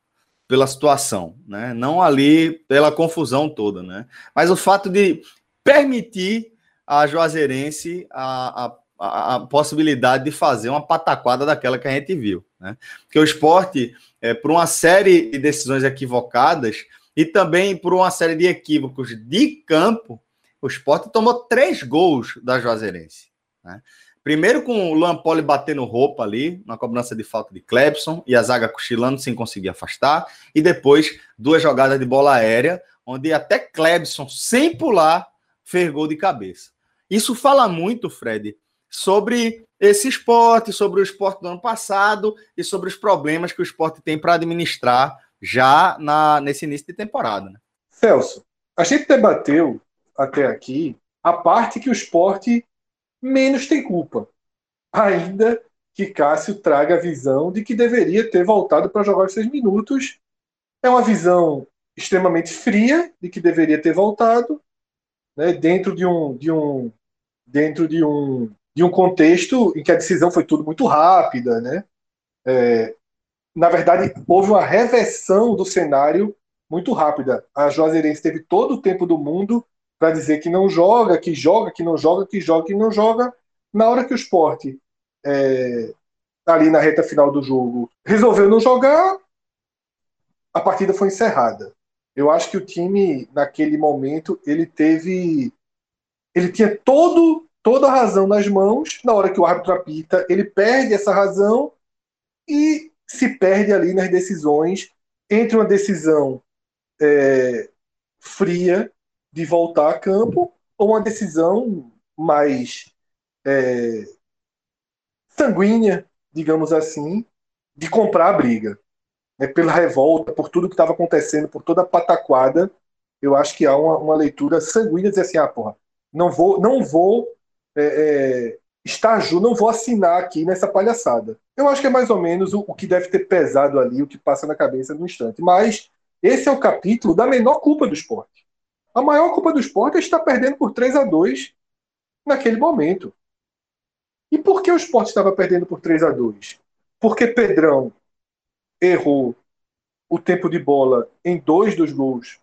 pela situação, né? Não ali pela confusão toda, né? Mas o fato de permitir a Juazeirense a, a a, possibilidade de fazer uma pataquada daquela que a gente viu. Né? Porque o esporte, é, por uma série de decisões equivocadas e também por uma série de equívocos de campo, o esporte tomou três gols da Juazeirense. Né? Primeiro com o Lampoli batendo roupa ali, na cobrança de falta de Clebson, e a zaga cochilando sem conseguir afastar. E depois, duas jogadas de bola aérea, onde até Clebson, sem pular, fez gol de cabeça. Isso fala muito, Fred, sobre esse esporte, sobre o esporte do ano passado e sobre os problemas que o esporte tem para administrar já na, nesse início de temporada. Né? Celso, a gente debateu até aqui a parte que o esporte menos tem culpa. Ainda que Cássio traga a visão de que deveria ter voltado para jogar os seis minutos. É uma visão extremamente fria de que deveria ter voltado, né, dentro de um, de um, dentro de um de um contexto em que a decisão foi tudo muito rápida, né? É, na verdade, houve uma reversão do cenário muito rápida. A Juazeirense teve todo o tempo do mundo para dizer que não joga, que joga, que não joga, que joga, que não joga. Na hora que o esporte, é, ali na reta final do jogo, resolveu não jogar, a partida foi encerrada. Eu acho que o time, naquele momento, ele teve. Ele tinha todo toda a razão nas mãos, na hora que o árbitro apita, ele perde essa razão e se perde ali nas decisões entre uma decisão é, fria de voltar a campo ou uma decisão mais é, sanguínea, digamos assim, de comprar a briga. Né, pela revolta, por tudo que estava acontecendo, por toda a pataquada, eu acho que há uma, uma leitura sanguínea dizer assim, ah, porra, não vou, não vou é, é, estágio, não vou assinar aqui nessa palhaçada. Eu acho que é mais ou menos o, o, que deve ter pesado ali, o que passa na cabeça no instante. Mas esse é o capítulo da menor culpa do esporte. A maior culpa do esporte é estar perdendo por 3 a 2 naquele momento. E por que o esporte estava perdendo por 3 a 2 Porque Pedrão errou o tempo de bola em dois dos gols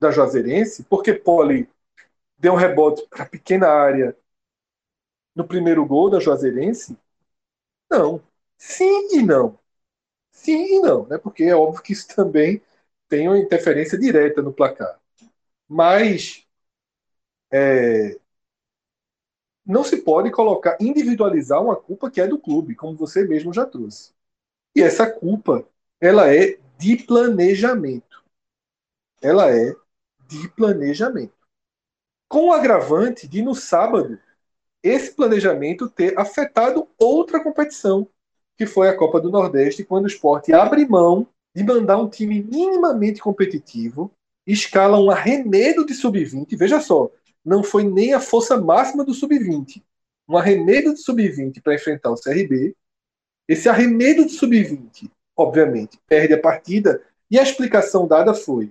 da Juazeirense, porque Poli deu um rebote para a pequena área no primeiro gol da Juazeirense? Não. Sim e não. Sim e não, né? Porque é óbvio que isso também tem uma interferência direta no placar. Mas é, não se pode colocar, individualizar uma culpa que é do clube, como você mesmo já trouxe. E essa culpa, ela é de planejamento. Ela é de planejamento. Com o agravante de no sábado esse planejamento ter afetado outra competição, que foi a Copa do Nordeste, quando o esporte abre mão de mandar um time minimamente competitivo, escala um arremedo de sub-20. Veja só, não foi nem a força máxima do sub-20. Um arremedo de sub-20 para enfrentar o CRB. Esse arremedo de sub-20, obviamente, perde a partida. E a explicação dada foi: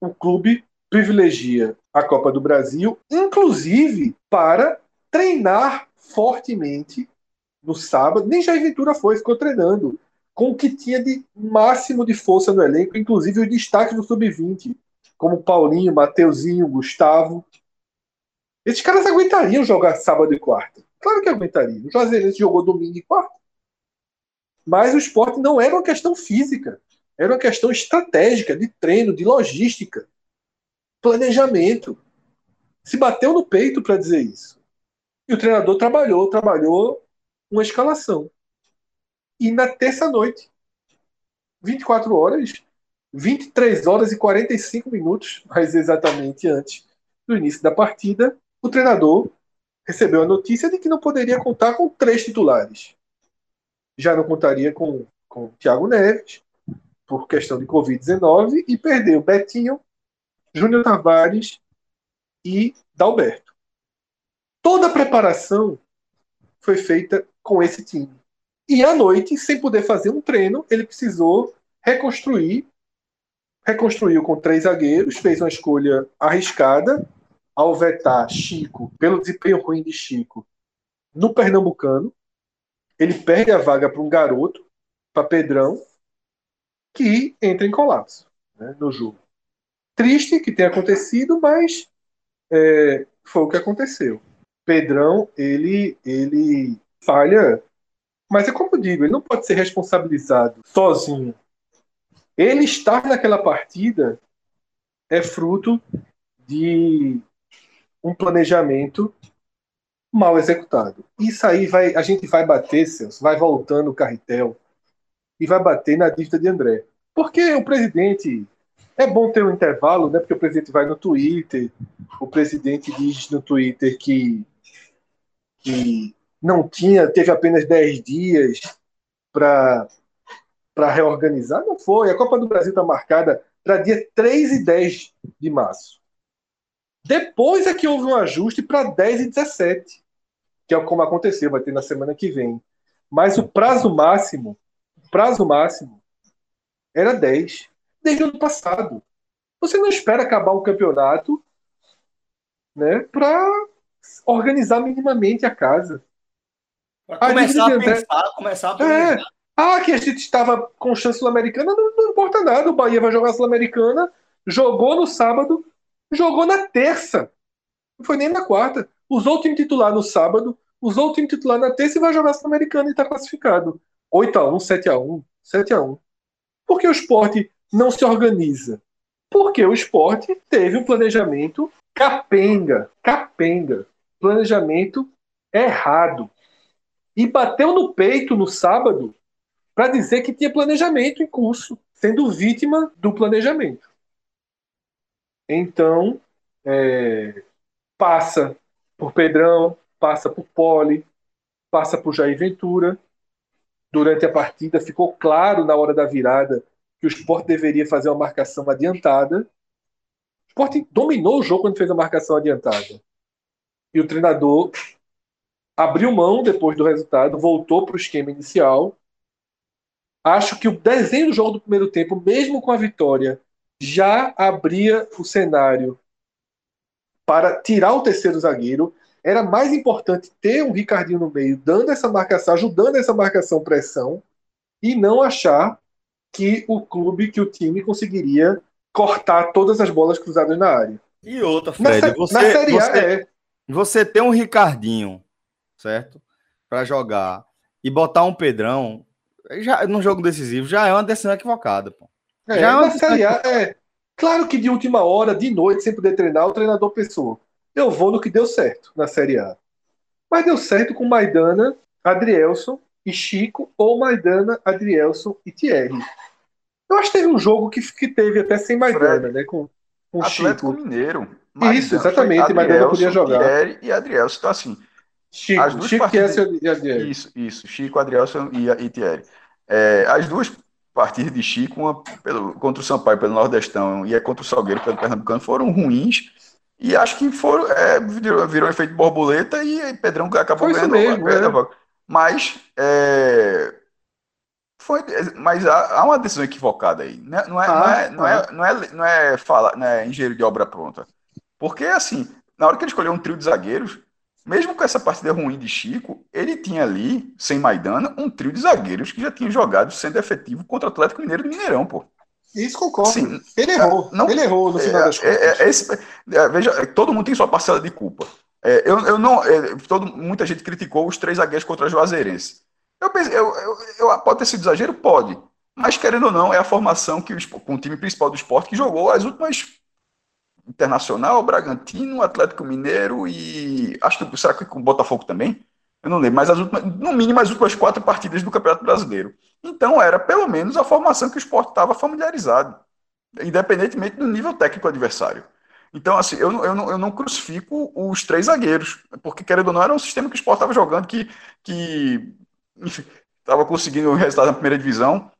o clube privilegia a Copa do Brasil, inclusive para treinar fortemente no sábado. Nem Jair Ventura foi, ficou treinando com o que tinha de máximo de força no elenco, inclusive o destaque do sub-20, como Paulinho, Mateuzinho, Gustavo. Esses caras aguentariam jogar sábado e quarta. Claro que aguentariam. O Juazeirense jogou domingo e quarta. Mas o esporte não era uma questão física. Era uma questão estratégica, de treino, de logística, planejamento. Se bateu no peito para dizer isso. E o treinador trabalhou, trabalhou uma escalação. E na terça-noite, 24 horas, 23 horas e 45 minutos, mais exatamente antes do início da partida, o treinador recebeu a notícia de que não poderia contar com três titulares. Já não contaria com, com Thiago Neves, por questão de Covid-19, e perdeu Betinho, Júnior Tavares e Dalberto. Toda a preparação foi feita com esse time. E à noite, sem poder fazer um treino, ele precisou reconstruir. Reconstruiu com três zagueiros, fez uma escolha arriscada ao vetar Chico, pelo desempenho ruim de Chico, no Pernambucano. Ele perde a vaga para um garoto, para Pedrão, que entra em colapso né, no jogo. Triste que tenha acontecido, mas é, foi o que aconteceu. Pedrão, ele, ele falha mas é como eu digo, ele não pode ser responsabilizado sozinho. Ele estar naquela partida é fruto de um planejamento mal executado. Isso aí vai, a gente vai bater, Celso, vai voltando o carretel e vai bater na dívida de André. Porque o presidente é bom ter um intervalo, né? Porque o presidente vai no Twitter, o presidente diz no Twitter que, que não tinha, teve apenas 10 dias para reorganizar? Não foi. A Copa do Brasil está marcada para dia 3 e 10 de março. Depois é que houve um ajuste para 10 e 17, que é como aconteceu, vai ter na semana que vem. Mas o prazo máximo, prazo máximo era 10, desde o ano passado. Você não espera acabar o campeonato né, para organizar minimamente a casa. Começar a, pensar, começar a pensar. É. Ah, que a gente estava com chance sul-americana, não, não, importa nada. O Bahia vai jogar sul-americana, jogou no sábado, jogou na terça. Não foi nem na quarta. Usou o time titular no sábado, usou o time titular na terça e vai jogar sul-americana e está classificado. 8x1, 7x1, 7x1. Por que o esporte não se organiza? Porque o esporte teve um planejamento capenga, capenga. Planejamento errado e bateu no peito no sábado para dizer que tinha planejamento em curso, sendo vítima do planejamento. Então, é, passa por Pedrão, passa por Poli, passa por Jair Ventura. Durante a partida, ficou claro na hora da virada que o esporte deveria fazer uma marcação adiantada. O esporte dominou o jogo quando fez a marcação adiantada. E o treinador abriu mão depois do resultado, voltou para o esquema inicial. Acho que o desenho do jogo do primeiro tempo, mesmo com a vitória, já abria o cenário para tirar o terceiro zagueiro. Era mais importante ter um Ricardinho no meio, dando essa marcação, ajudando essa marcação pressão, e não achar que o clube, que o time conseguiria cortar todas as bolas cruzadas na área. E outra, Fred, na, você, na Série A, você, é. você tem um Ricardinho certo? Para jogar e botar um Pedrão já no jogo decisivo já é uma decisão equivocada, pô. É, já é uma Série A, é. Claro que de última hora, de noite, sem poder treinar, o treinador pensou: eu vou no que deu certo na Série A. Mas deu certo com Maidana, Adrielson e Chico, ou Maidana, Adrielson e Thierry. Eu acho que teve um jogo que, que teve até sem Maidana, Fred. né? Com, com Atlético Chico. Mineiro. Maidana, Isso, exatamente. Maidana podia jogar. Thierry e Adrielson. Então, assim, Chico, as duas Chico partidas... e Adriel. Isso, isso. Chico, Adrielson e, e Thierry. É, as duas partidas de Chico, uma pelo, contra o Sampaio pelo Nordestão e é contra o Salgueiro pelo Pernambucano, foram ruins. E acho que foram, é, virou, virou um efeito borboleta e Pedrão acabou Foi ganhando. mesmo, é. Mas, é, foi, mas há, uma decisão equivocada aí. Não é, não é, ah, não é, não é, não é, não é, fala, não é engenheiro de obra pronta. Porque, assim, na hora que ele escolheu um trio de zagueiros, mesmo com essa partida ruim de Chico, ele tinha ali, sem Maidana, um trio de zagueiros que já tinha jogado sendo efetivo contra o Atlético Mineiro do Mineirão, pô. Isso concordo. Sim, ele errou. Não, ele errou no final é, das contas. É, é, esse, é, veja, todo mundo tem sua parcela de culpa. É, eu, eu não, todo, muita gente criticou os três zagueiros contra a Juazeirense. Eu pensei, eu, eu, pode ter sido exagero? Pode. Mas, querendo ou não, é a formação que o, com o time principal do esporte que jogou as últimas Internacional, Bragantino, Atlético Mineiro e. Acho que será que com o Botafogo também? Eu não lembro, mas as últimas, no mínimo as últimas quatro partidas do Campeonato Brasileiro. Então era pelo menos a formação que o esporte estava familiarizado, independentemente do nível técnico adversário. Então, assim, eu, eu, não, eu não crucifico os três zagueiros, porque, querendo ou não, era um sistema que o esporte estava jogando que, estava conseguindo o resultado na primeira divisão.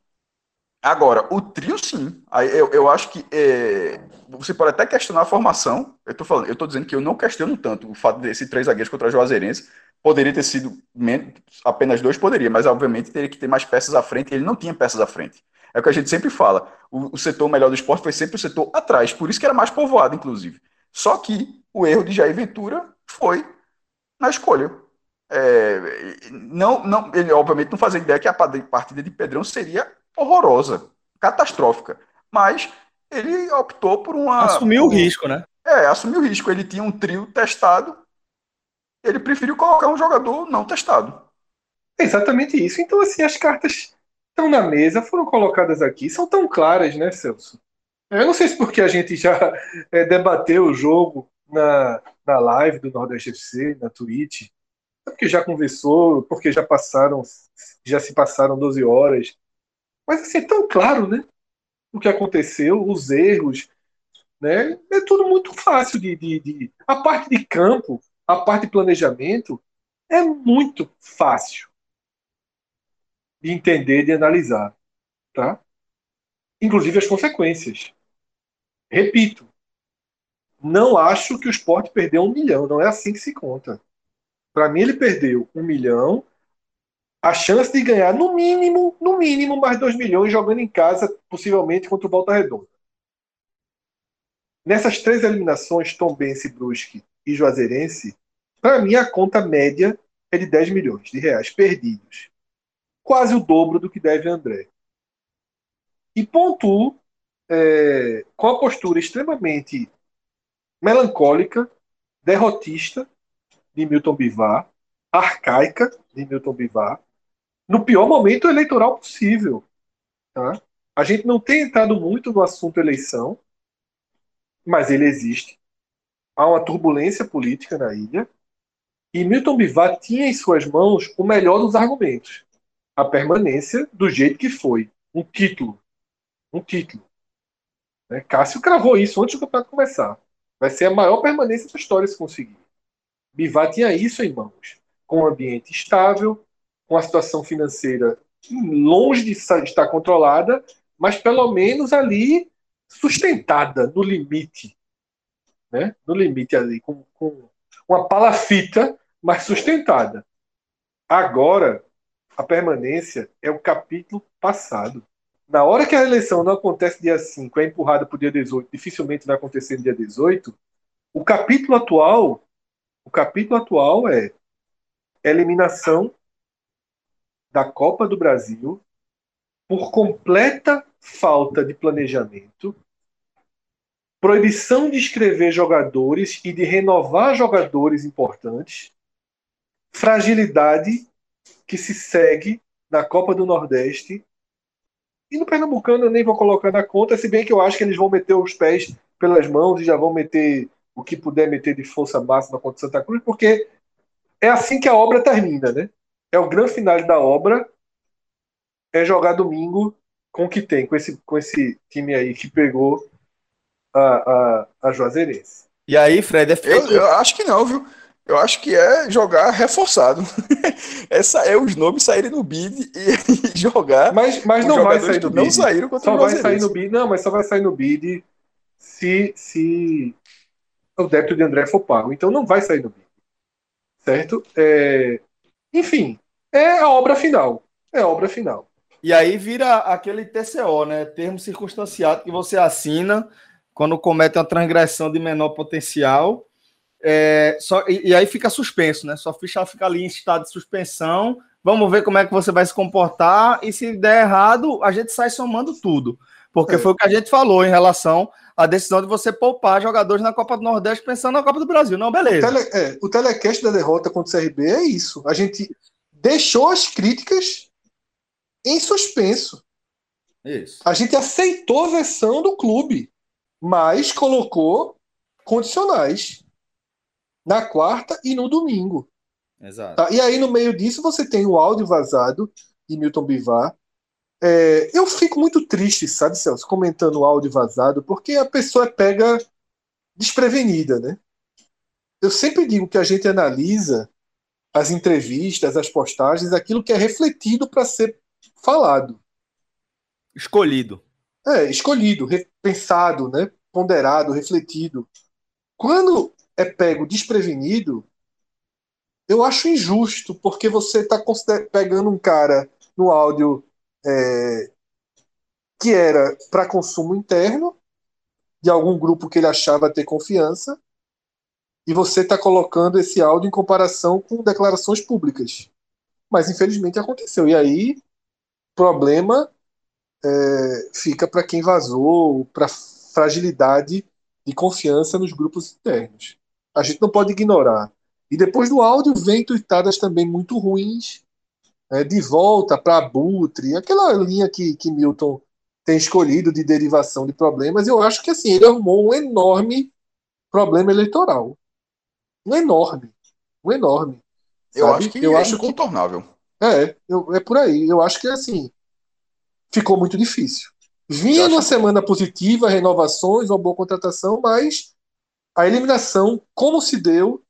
Agora, o trio, sim. Eu, eu acho que é, você pode até questionar a formação. Eu estou falando, eu estou dizendo que eu não questiono tanto o fato desse três zagueiros contra a Juazeirense. Poderia ter sido menos, apenas dois, poderia, mas obviamente teria que ter mais peças à frente. Ele não tinha peças à frente. É o que a gente sempre fala. O, o setor melhor do esporte foi sempre o setor atrás, por isso que era mais povoado, inclusive. Só que o erro de Jair Ventura foi na escolha. É, não, não, ele obviamente não fazia ideia que a partida de Pedrão seria horrorosa, catastrófica. Mas ele optou por uma. Assumiu por, o risco, né? É, assumiu o risco. Ele tinha um trio testado, ele preferiu colocar um jogador não testado. exatamente isso. Então, assim, as cartas estão na mesa, foram colocadas aqui, são tão claras, né, Celso? Eu não sei se porque a gente já é, [laughs] debateu o jogo na, na live do Nordeste FC, na Twitch, porque já conversou, porque já passaram, já se passaram 12 horas, mas assim, é tão claro, né? O que aconteceu, os erros, né? É tudo muito fácil de, de, de... A parte de campo, a parte de planejamento é muito fácil de entender, de analisar, tá? Inclusive as consequências. Repito, não acho que o esporte perdeu um milhão, não é assim que se conta. Para mim, ele perdeu um milhão a chance de ganhar no mínimo, no mínimo, mais 2 milhões jogando em casa, possivelmente contra o Volta Redonda. Nessas três eliminações, Tombense, Brusque e Juazeirense, para mim a conta média é de 10 milhões de reais perdidos. Quase o dobro do que deve André. E pontuo é, com a postura extremamente melancólica, derrotista de Milton Bivar, arcaica de Milton Bivar, no pior momento eleitoral possível. Tá? A gente não tem entrado muito no assunto eleição, mas ele existe. Há uma turbulência política na ilha. E Milton Bivar tinha em suas mãos o melhor dos argumentos: a permanência do jeito que foi. Um título. Um título. Né? Cássio cravou isso antes do campeonato começar. Vai ser a maior permanência da história se conseguir. Bivar tinha isso em mãos. Com um ambiente estável, com a situação financeira longe de estar controlada, mas pelo menos ali sustentada no limite, né? No limite ali, com, com uma palafita, mas sustentada. Agora, a permanência é o capítulo passado. Na hora que a eleição não acontece dia 5, é empurrada para o dia 18, dificilmente vai acontecer no dia 18, o capítulo atual, o capítulo atual é eliminação da Copa do Brasil por completa falta de planejamento, proibição de escrever jogadores e de renovar jogadores importantes, fragilidade que se segue na Copa do Nordeste. E no Pernambucano eu nem vou colocar na conta, se bem que eu acho que eles vão meter os pés pelas mãos e já vão meter o que puder meter de força máxima contra Santa Cruz, porque é assim que a obra termina, né? é o grande final da obra, é jogar domingo com o que tem, com esse, com esse time aí que pegou a, a, a Juazeirense. E aí, Fred, é eu, eu, acho que não, viu? Eu acho que é jogar reforçado. [laughs] Essa é os nomes saírem no bid e, [laughs] jogar. Mas, mas não vai sair no bid. Não saíram contra só vai sair no bid. Não, mas só vai sair no bid se, se o débito de André for pago. Então não vai sair no bid. Certo? É... Enfim, é a obra final. É a obra final. E aí vira aquele TCO, né? Termo circunstanciado que você assina quando comete uma transgressão de menor potencial. É, só, e, e, aí fica suspenso, né? Sua ficha fica ali em estado de suspensão. Vamos ver como é que você vai se comportar. E se der errado, a gente sai somando tudo. Porque é. foi o que a gente falou em relação à decisão de você poupar jogadores na Copa do Nordeste pensando na Copa do Brasil. Não, beleza. O, tele, é, o telecast da derrota contra o CRB é isso. A gente deixou as críticas em suspenso. Isso. A gente aceitou a versão do clube, mas colocou condicionais na quarta e no domingo. Exato. Tá? E aí, no meio disso, você tem o áudio vazado de Milton Bivar. É, eu fico muito triste, sabe, Celso, comentando o áudio vazado, porque a pessoa pega desprevenida, né? Eu sempre digo que a gente analisa as entrevistas, as postagens, aquilo que é refletido para ser falado. Escolhido. É, escolhido, pensado, né? ponderado, refletido. Quando é pego desprevenido, eu acho injusto, porque você está pegando um cara no áudio é, que era para consumo interno, de algum grupo que ele achava ter confiança, e você está colocando esse áudio em comparação com declarações públicas. Mas infelizmente aconteceu. E aí, problema é, fica para quem vazou, para fragilidade de confiança nos grupos internos. A gente não pode ignorar. E depois do áudio vem tuitadas também muito ruins, é, de volta para Abutre, aquela linha que, que Milton tem escolhido de derivação de problemas. Eu acho que assim ele arrumou um enorme problema eleitoral, um enorme, um enorme. Eu sabe? acho que eu é acho incontornável. Que, é, eu, é por aí. Eu acho que assim ficou muito difícil. Vinha numa semana positiva, renovações, uma boa contratação, mas a eliminação, como se deu,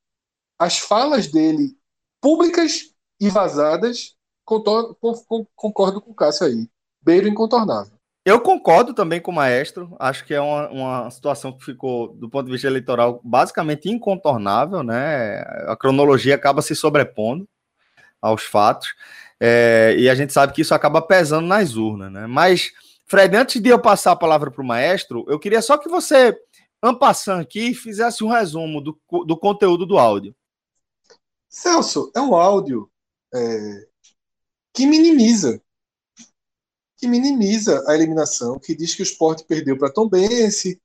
as falas dele públicas e vazadas, concordo, concordo com o Cássio aí. Beiro incontornável. Eu concordo também com o maestro. Acho que é uma, uma situação que ficou, do ponto de vista eleitoral, basicamente incontornável, né? A cronologia acaba se sobrepondo aos fatos. É, e a gente sabe que isso acaba pesando nas urnas, né? Mas, Fred, antes de eu passar a palavra para o maestro, eu queria só que você, ampassando aqui, fizesse um resumo do, do conteúdo do áudio. Celso, é um áudio é, que minimiza que minimiza a eliminação, que diz que o esporte perdeu para Tom Bense,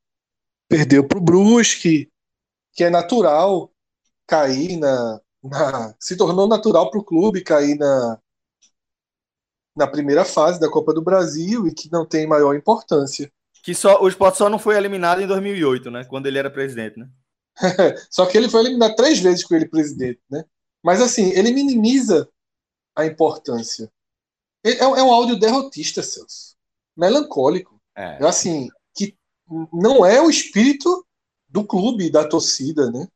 perdeu para o Brusque, que é natural cair na, na se tornou natural para o clube cair na, na primeira fase da Copa do Brasil e que não tem maior importância. Que só o Sport só não foi eliminado em 2008, né? Quando ele era presidente, né? [laughs] só que ele foi eliminado três vezes com ele presidente, né? Mas assim, ele minimiza a importância. É, é um áudio derrotista, Celso. Melancólico. É. é. Assim, que não é o espírito do clube, da torcida, né?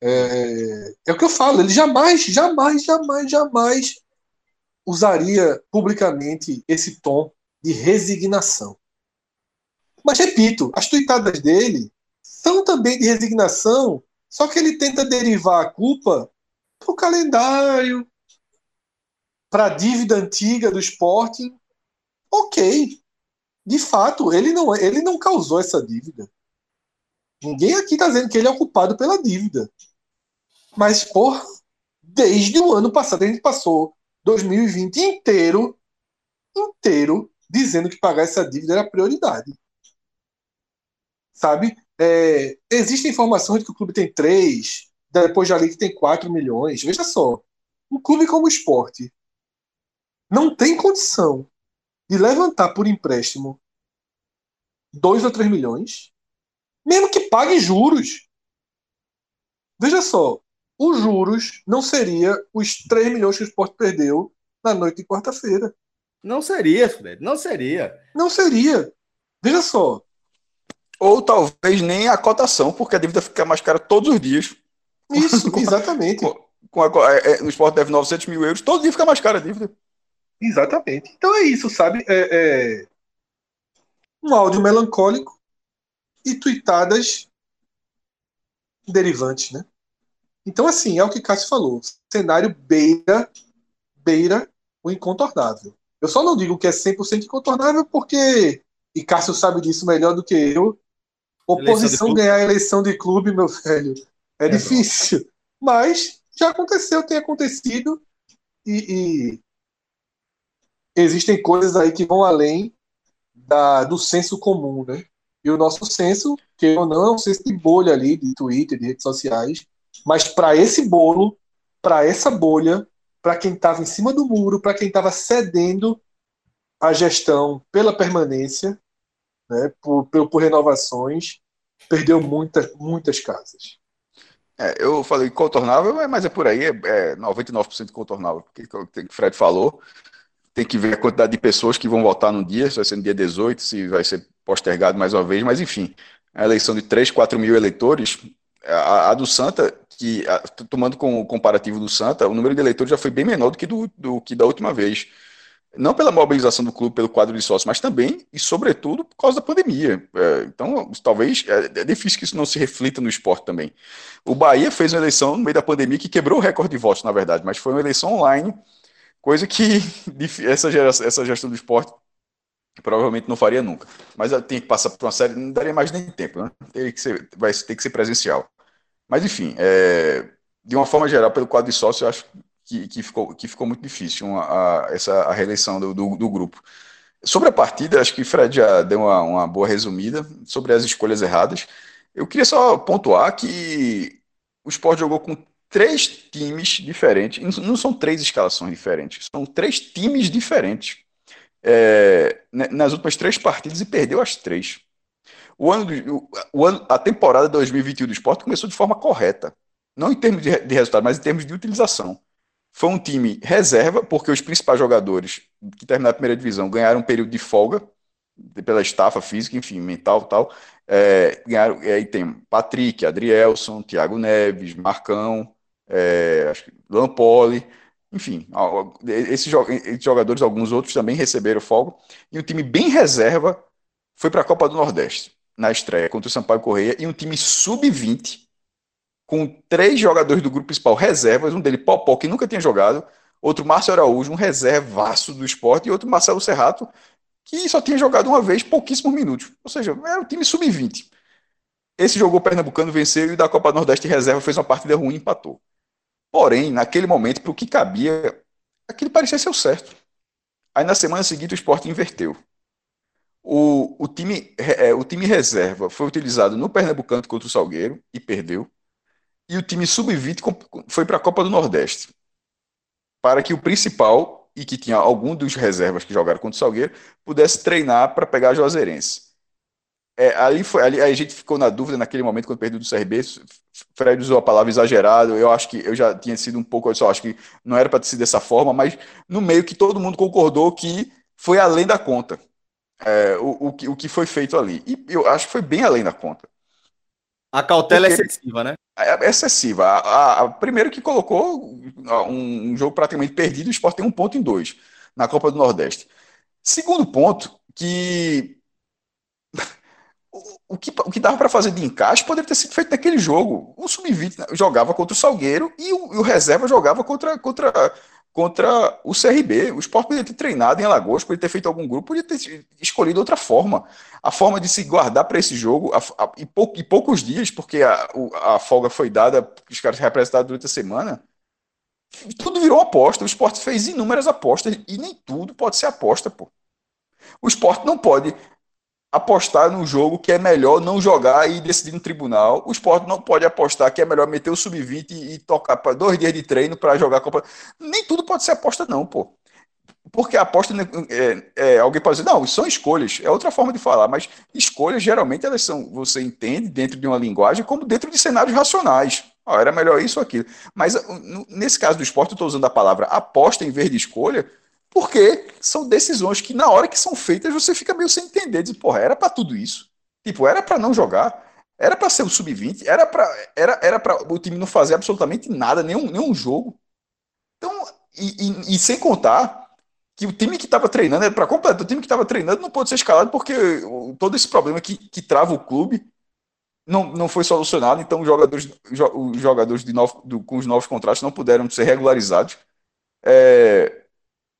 É, é o que eu falo, ele jamais, jamais, jamais, jamais usaria publicamente esse tom de resignação. Mas repito, as tuitadas dele são também de resignação, só que ele tenta derivar a culpa para o calendário, para a dívida antiga do Sporting. Ok, de fato, ele não, ele não causou essa dívida. Ninguém aqui está dizendo que ele é culpado pela dívida. Mas, por desde o ano passado, a gente passou 2020 inteiro, inteiro, dizendo que pagar essa dívida era prioridade. Sabe? É, existem informações de que o clube tem 3, depois já li que tem 4 milhões. Veja só, um clube como o esporte não tem condição de levantar por empréstimo 2 ou 3 milhões, mesmo que pague juros. Veja só, os juros não seria os 3 milhões que o esporte perdeu na noite de quarta-feira. Não seria, Fred, não seria. Não seria. Veja só. Ou talvez nem a cotação, porque a dívida fica mais cara todos os dias Isso, [laughs] exatamente. com a, é, é, no esporte deve 900 mil euros, todo dia fica mais cara a dívida. Exatamente. Então é isso, sabe? É, é um áudio melancólico e tuitadas derivantes, né? Então, assim, é o que Cássio falou. Cenário beira, beira o incontornável. Eu só não digo que é 100% incontornável porque, e Cássio sabe disso melhor do que eu, oposição ganhar a eleição de clube, meu velho, é, é difícil. Bom. Mas já aconteceu, tem acontecido e, e, existem coisas aí que vão além da, do senso comum, né? E o nosso senso, que ou não, é um senso de bolha ali, de Twitter, de redes sociais, mas para esse bolo, para essa bolha, para quem estava em cima do muro, para quem estava cedendo a gestão pela permanência, né, por, por, por renovações, perdeu muita, muitas casas. É, eu falei contornável, mas é por aí, é, é 99% contornável, porque que o Fred falou, tem que ver a quantidade de pessoas que vão votar no dia, se vai ser no dia 18, se vai ser postergado mais uma vez, mas enfim, a eleição de 3, 4 mil eleitores, a, a do Santa, que a, tomando com o comparativo do Santa, o número de eleitores já foi bem menor do que, do, do que da última vez não pela mobilização do clube, pelo quadro de sócios, mas também e sobretudo por causa da pandemia. É, então, talvez é, é, difícil que isso não se reflita no esporte também. O Bahia fez uma eleição no meio da pandemia que quebrou o recorde de votos, na verdade, mas foi uma eleição online, coisa que [laughs] essa, geração, essa gestão do esporte provavelmente não faria nunca. Mas tem que passar por uma série, não daria mais nem tempo, né? Teria que ser, vai ter que ser presencial. Mas enfim, é, de uma forma geral, pelo quadro de sócios, eu acho que, que, ficou, que ficou muito difícil uma, a, essa, a reeleição do, do, do, grupo. Sobre a partida, acho que o Fred já deu uma, uma boa resumida sobre as escolhas erradas. Eu queria só pontuar que o Sport jogou com três times diferentes, não são três escalações diferentes, são três times diferentes é, nas últimas três partidas e perdeu as três. O ano, o ano, a temporada 2021 do esporte começou de forma correta. Não em termos de, de resultado, mas em termos de utilização. Foi um time reserva, porque os principais jogadores que terminaram a primeira divisão ganharam um período de folga pela estafa física, enfim, mental tal. É, ganharam, aí tem Patrick, Adrielson, Thiago Neves, Marcão, é, Lampoli, enfim, esses jogadores, alguns outros também receberam folga. E um time bem reserva foi para a Copa do Nordeste, na estreia contra o Sampaio Correia, e um time sub-20 com três jogadores do grupo principal reservas, um dele Popó, que nunca tinha jogado, outro Márcio Araújo, um reservaço do esporte, e outro Marcelo Serrato, que só tinha jogado uma vez, pouquíssimos minutos. Ou seja, era um time sub-20. Esse jogou Pernambucano, venceu, e da Copa Nordeste reserva fez uma partida ruim e empatou. Porém, naquele momento, para o que cabia, aquilo parecia ser o certo. Aí na semana seguinte o esporte inverteu. O, o, time, é, o time reserva foi utilizado no Pernambucano contra o Salgueiro e perdeu e o time sub-20 foi para a Copa do Nordeste. Para que o principal, e que tinha algum dos reservas que jogaram contra o Salgueiro, pudesse treinar para pegar a Juazeirense. É, ali foi, ali a gente ficou na dúvida naquele momento quando perdeu do CRB. Fred usou a palavra exagerado. Eu acho que eu já tinha sido um pouco, eu só acho que não era para ser dessa forma, mas no meio que todo mundo concordou que foi além da conta. É, o, o, o que foi feito ali. E eu acho que foi bem além da conta. A cautela é excessiva, né? É, é excessiva. A, a, primeiro que colocou um, um, jogo praticamente perdido, o Sport tem um ponto em dois na Copa do Nordeste. Segundo ponto, que [laughs] o, o que, o que dava para fazer de encaixe poderia ter sido feito naquele jogo. O Sub-20 né, jogava contra o Salgueiro e o, e o reserva jogava contra, contra contra o CRB. O Sport poderia ter treinado em Alagoas, poderia ter feito algum grupo, poderia ter escolhido outra forma. A forma de se guardar para esse jogo, a, a, e, pou, e, poucos dias, porque a, a folga foi dada, os caras representaram durante a semana, tudo virou aposta. O Sport fez inúmeras apostas e nem tudo pode ser aposta, pô. O Sport não pode apostar num jogo que é melhor não jogar e decidir no tribunal. O esporte não pode apostar que é melhor meter o sub-20 e tocar para dois dias de treino para jogar a Copa. Nem tudo pode ser aposta, não, pô. Porque a aposta, é, é, alguém pode dizer, não, são escolhas, é outra forma de falar, mas escolhas geralmente elas são, você entende dentro de uma linguagem como dentro de cenários racionais. Era melhor isso ou aquilo. Mas nesse caso do esporte, eu estou usando a palavra aposta em vez de escolha, porque são decisões que, na hora que são feitas, você fica meio sem entender. Diz, porra, era para tudo isso. Tipo, era para não jogar. Era para ser o sub-20, era para era, era o time não fazer absolutamente nada, nenhum, nenhum jogo. Então, e, e, e sem contar que o time que estava treinando, para completar, o time que estava treinando não pôde ser escalado porque todo esse problema que, que trava o clube não, não foi solucionado, então os jogadores, os jogadores de novo, do, com os novos contratos não puderam ser regularizados. É,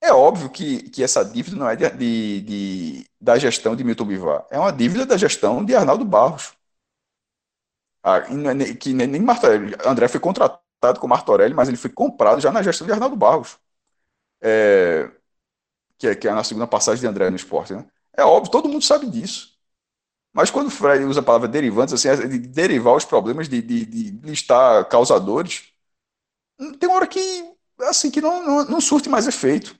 é óbvio que, que essa dívida não é de, de, de, da gestão de Milton Bivar, é uma dívida da gestão de Arnaldo Barros. Ah, é que nem, nem Martorelli, André foi contratado com Martorelli, mas ele foi comprado já na gestão de Arnaldo Barros. É, que, é, que é na segunda passagem de André no esporte. Né? É óbvio, todo mundo sabe disso. Mas quando o Fred usa a palavra derivantes, assim, é de derivar os problemas, de, de, de listar causadores, tem uma hora que, assim, que não, não, não surte mais efeito.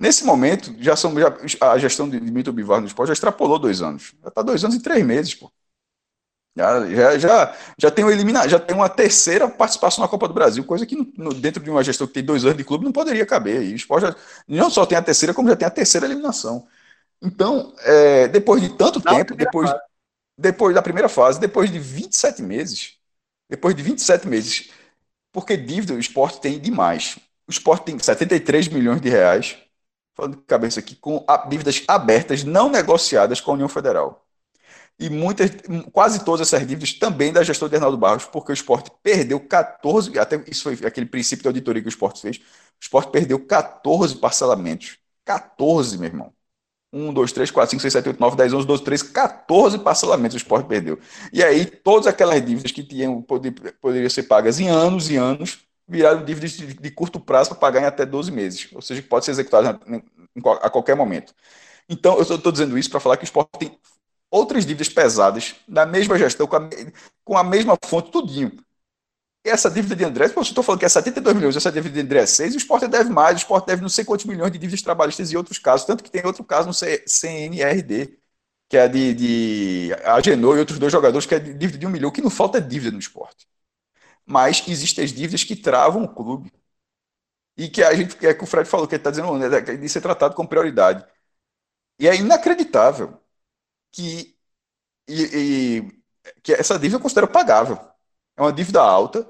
Nesse momento, já são, já, a gestão de Dmitry Bivar no esporte já extrapolou dois anos. Já está dois anos e três meses, pô. Já, já, já, já, tem um já tem uma terceira participação na Copa do Brasil, coisa que no, dentro de uma gestão que tem dois anos de clube não poderia caber. E o esporte já, não só tem a terceira, como já tem a terceira eliminação. Então, é, depois de tanto não, tempo, depois, depois da primeira fase, depois de 27 meses, depois de 27 meses, porque dívida o esporte tem demais. O esporte tem 73 milhões de reais, falando de cabeça aqui, com dívidas abertas, não negociadas com a União Federal. E muitas, quase todas essas dívidas também da gestão de Arnaldo Barros, porque o esporte perdeu 14, até isso foi aquele princípio de auditoria que o esporte fez, o esporte perdeu 14 parcelamentos. 14, meu irmão. 1, 2, 3, 4, 5, 6, 7, 8, 9, 10, 11, 12, 13, 14 parcelamentos o esporte perdeu. E aí, todas aquelas dívidas que tinham, poder, poderiam ser pagas em anos e anos, viraram dívidas de, de curto prazo para pagar em até 12 meses. Ou seja, que pode ser executado a qualquer momento. Então, eu estou dizendo isso para falar que o esporte tem outras dívidas pesadas, da mesma gestão, com a, com a mesma fonte, tudinho essa dívida de André, se estou falando que é 72 milhões, essa dívida de André é 6, o esporte deve mais, o esporte deve não sei quantos milhões de dívidas trabalhistas e outros casos, tanto que tem outro caso no CNRD, que é de, de Agenor e outros dois jogadores, que é dívida de um milhão, que não falta dívida no esporte. Mas existem as dívidas que travam o clube. E que a gente, é que o Fred falou, que ele está dizendo, né, de ser tratado com prioridade. E é inacreditável que, e, e, que essa dívida eu considero pagável é uma dívida alta,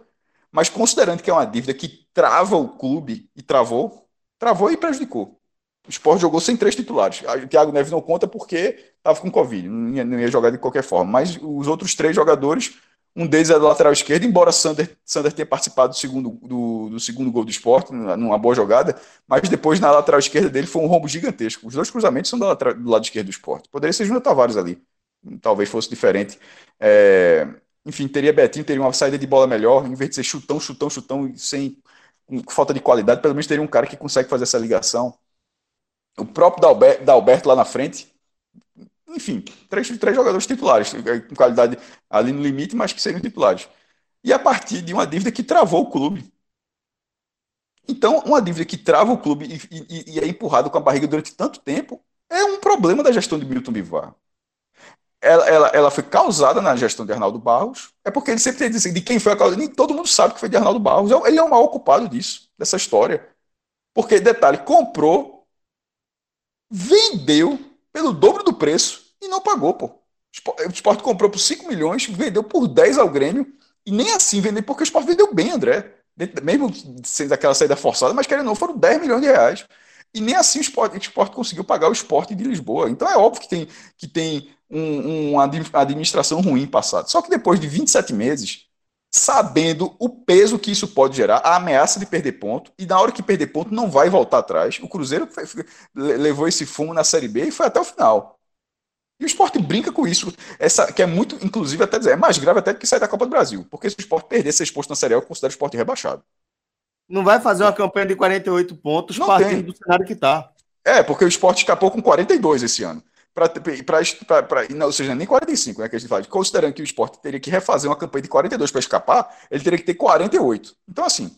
mas considerando que é uma dívida que trava o clube e travou, travou e prejudicou. O Sport jogou sem três titulares. O Thiago Neves não conta porque estava com Covid, não ia, não ia, jogar de qualquer forma. Mas os outros três jogadores, um deles é do lateral esquerdo, embora Sander, Sander tenha participado do segundo, do, do segundo gol do Sport, numa boa jogada, mas depois na lateral esquerda dele foi um rombo gigantesco. Os dois cruzamentos são do, lateral, do lado esquerdo do Sport. Poderia ser Júnior Tavares ali. Talvez fosse diferente. É, enfim, teria Betinho, teria uma saída de bola melhor, em vez de ser chutão, chutão, chutão, sem falta de qualidade, pelo menos teria um cara que consegue fazer essa ligação. O próprio Dalberto lá na frente. Enfim, três, três jogadores titulares, eh, com qualidade ali no limite, mas que seriam titulares. E a partir de uma dívida que travou o clube. Então, uma dívida que trava o clube e, e, e é empurrado com a barriga durante tanto tempo é um problema da gestão de Milton Bivar ela, ela, ela foi causada na gestão de Arnaldo Barros, é porque ele sempre tem assim, de quem foi a causa. Nem todo mundo sabe que foi de Arnaldo Barros. Ele é o maior ocupado disso, dessa história. Porque, detalhe, comprou, vendeu pelo dobro do preço e não pagou, pô. O Sport comprou por 5 milhões, vendeu por 10 ao Grêmio, e nem assim vendeu, porque o Sport vendeu bem, André. Mesmo sendo aquela saída forçada, mas querendo não, foram 10 milhões de reais. E nem assim o esporte, o esporte conseguiu pagar o esporte de Lisboa. Então é óbvio que tem, que tem um, uma administração ruim passada. Só que depois de 27 meses, sabendo o peso que isso pode gerar, a ameaça de perder ponto, e na hora que perder ponto não vai voltar atrás. O Cruzeiro levou esse fumo na Série B e foi até o final. E o esporte brinca com isso, essa, que é muito, inclusive, até dizer, é mais grave até do que sair da Copa do Brasil. Porque se o esporte perder ser exposto na Série A, eu considero o esporte rebaixado. Não vai fazer uma campanha de 48 pontos não partindo tem. do cenário que está. É, porque o esporte escapou com 42 esse ano. Não, ou seja, nem 45, né, que a gente fala. Considerando que o esporte teria que refazer uma campanha de 42 para escapar, ele teria que ter 48. Então, assim,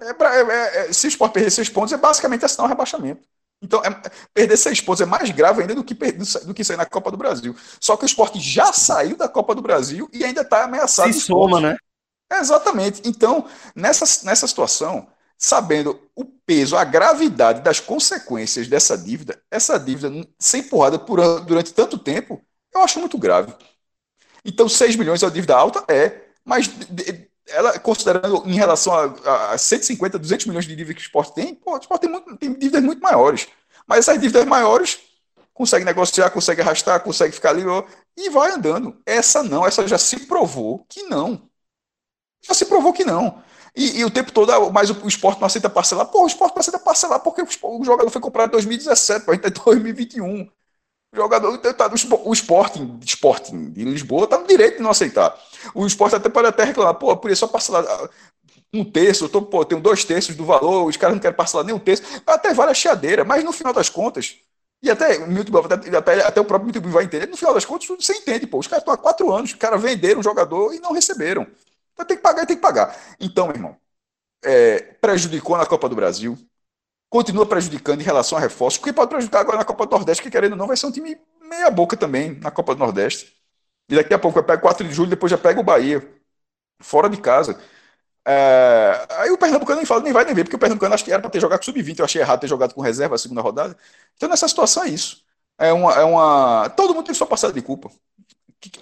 é pra, é, é, é, se o esporte perder seis pontos, é basicamente assinar um rebaixamento. Então, é, perder seis pontos é mais grave ainda do que, do que sair na Copa do Brasil. Só que o esporte já saiu da Copa do Brasil e ainda está ameaçado. Se soma, né? exatamente. Então, nessa, nessa situação, sabendo o peso, a gravidade das consequências dessa dívida, essa dívida ser empurrada por, durante tanto tempo, eu acho muito grave. Então, 6 milhões é uma dívida alta? É. Mas ela, considerando em relação a, a 150, 200 milhões de dívida que o esporte tem, pô, o esporte tem, muito, tem dívidas muito maiores. Mas essas dívidas maiores consegue negociar, consegue arrastar, consegue ficar ali e vai andando. Essa não, essa já se provou que não. Já se provou que não. E, e o tempo todo, ah, mas o, o esporte não aceita parcelar. Pô, o esporte não aceita parcelar porque o, o jogador foi comprado em 2017, pô, a gente tá em 2021. O jogador, tá, o Sporting, Sporting de Lisboa está no direito de não aceitar. O Sporting até pode até reclamar, pô, por isso só parcelar ah, um terço, eu tô, pô, tenho dois terços do valor, os caras não querem parcelar nem um terço, até vale a chiadeira, mas no final das contas, e até, até, até, até o próprio Milton vai entender, no final das contas, você entende, pô, os caras estão há quatro anos, os caras venderam o jogador e não receberam. Então tem que pagar e tem que pagar. Então, meu irmão, é, prejudicou na Copa do Brasil, continua prejudicando em relação a reforços, porque pode prejudicar agora na Copa do Nordeste, que querendo ou não, vai ser um time meia boca também na Copa do Nordeste. E daqui a pouco vai pegar 4 de julho, depois já pega o Bahia, fora de casa. É, aí o Pernambucano nem fala, nem vai nem ver, porque o Pernambucano acho que era para ter jogado com sub-20, eu achei errado ter jogado com reserva a segunda rodada. Então nessa situação é isso. É uma. É uma todo mundo tem sua passada de culpa.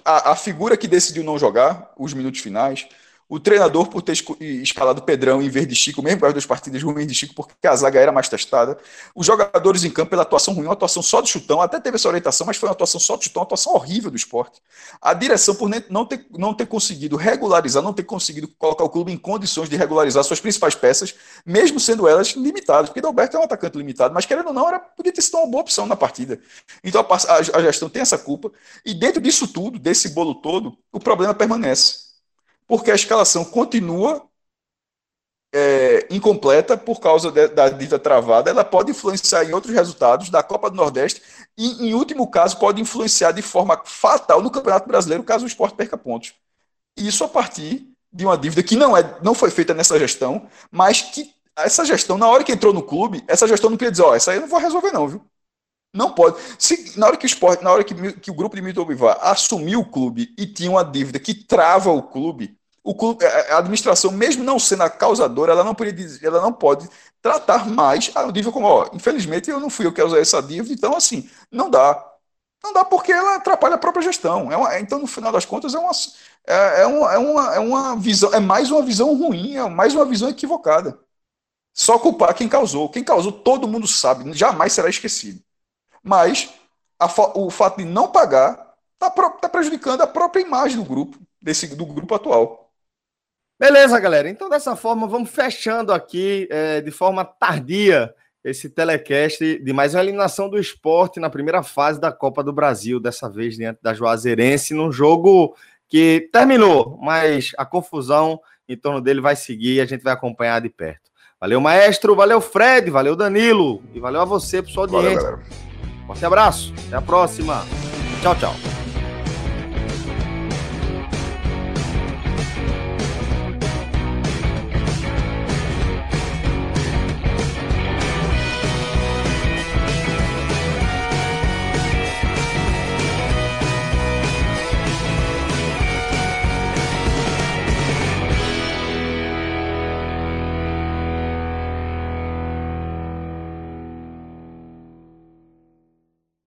A, a figura que decidiu não jogar os minutos finais, o treinador por ter escalado Pedrão em vez de Chico, mesmo com as duas partidas ruins de Chico, porque a zaga era mais testada. Os jogadores em campo pela atuação ruim, uma atuação só de chutão, até teve essa orientação, mas foi uma atuação só de chutão, uma atuação horrível do esporte. A direção por não ter, não ter conseguido regularizar, não ter conseguido colocar o clube em condições de regularizar suas principais peças, mesmo sendo elas limitadas, porque Dalberto é um atacante limitado, mas querendo ou não, era, podia ter sido uma boa opção na partida. Então a, a, a gestão tem essa culpa, e dentro disso tudo, desse bolo todo, o problema permanece porque a escalação continua é, incompleta por causa de, da dívida travada, ela pode influenciar em outros resultados da Copa do Nordeste e, em último caso, pode influenciar de forma fatal no Campeonato Brasileiro caso o esporte perca pontos. Isso a partir de uma dívida que não, é, não foi feita nessa gestão, mas que essa gestão, na hora que entrou no clube, essa gestão não queria dizer, ó, essa aí eu não vou resolver não, viu? Não pode. Se, na hora que o esporte, na hora que, que o grupo de Milton Bivar assumiu o clube e tinha uma dívida que trava o clube, o clube, a administração, mesmo não sendo a causadora, ela não, poderia, ela não pode tratar mais a dívida como, ó, infelizmente eu não fui eu que usar essa dívida, então assim, não dá. Não dá porque ela atrapalha a própria gestão. É uma, então, no final das contas, é uma, é, é, uma, é, uma, é uma visão, é mais uma visão ruim, é mais uma visão equivocada. Só culpar quem causou. Quem causou, todo mundo sabe, jamais será esquecido. Mas a, o fato de não pagar está tá prejudicando a própria imagem do grupo, desse, do grupo atual. Beleza, galera. Então, dessa forma, vamos fechando aqui é, de forma tardia esse telecast de mais uma eliminação do esporte na primeira fase da Copa do Brasil, dessa vez diante da Juazeirense, num jogo que terminou, mas a confusão em torno dele vai seguir e a gente vai acompanhar de perto. Valeu, maestro, valeu, Fred, valeu, Danilo, e valeu a você audiência. Valeu, Forte abraço, até a próxima. Tchau, tchau.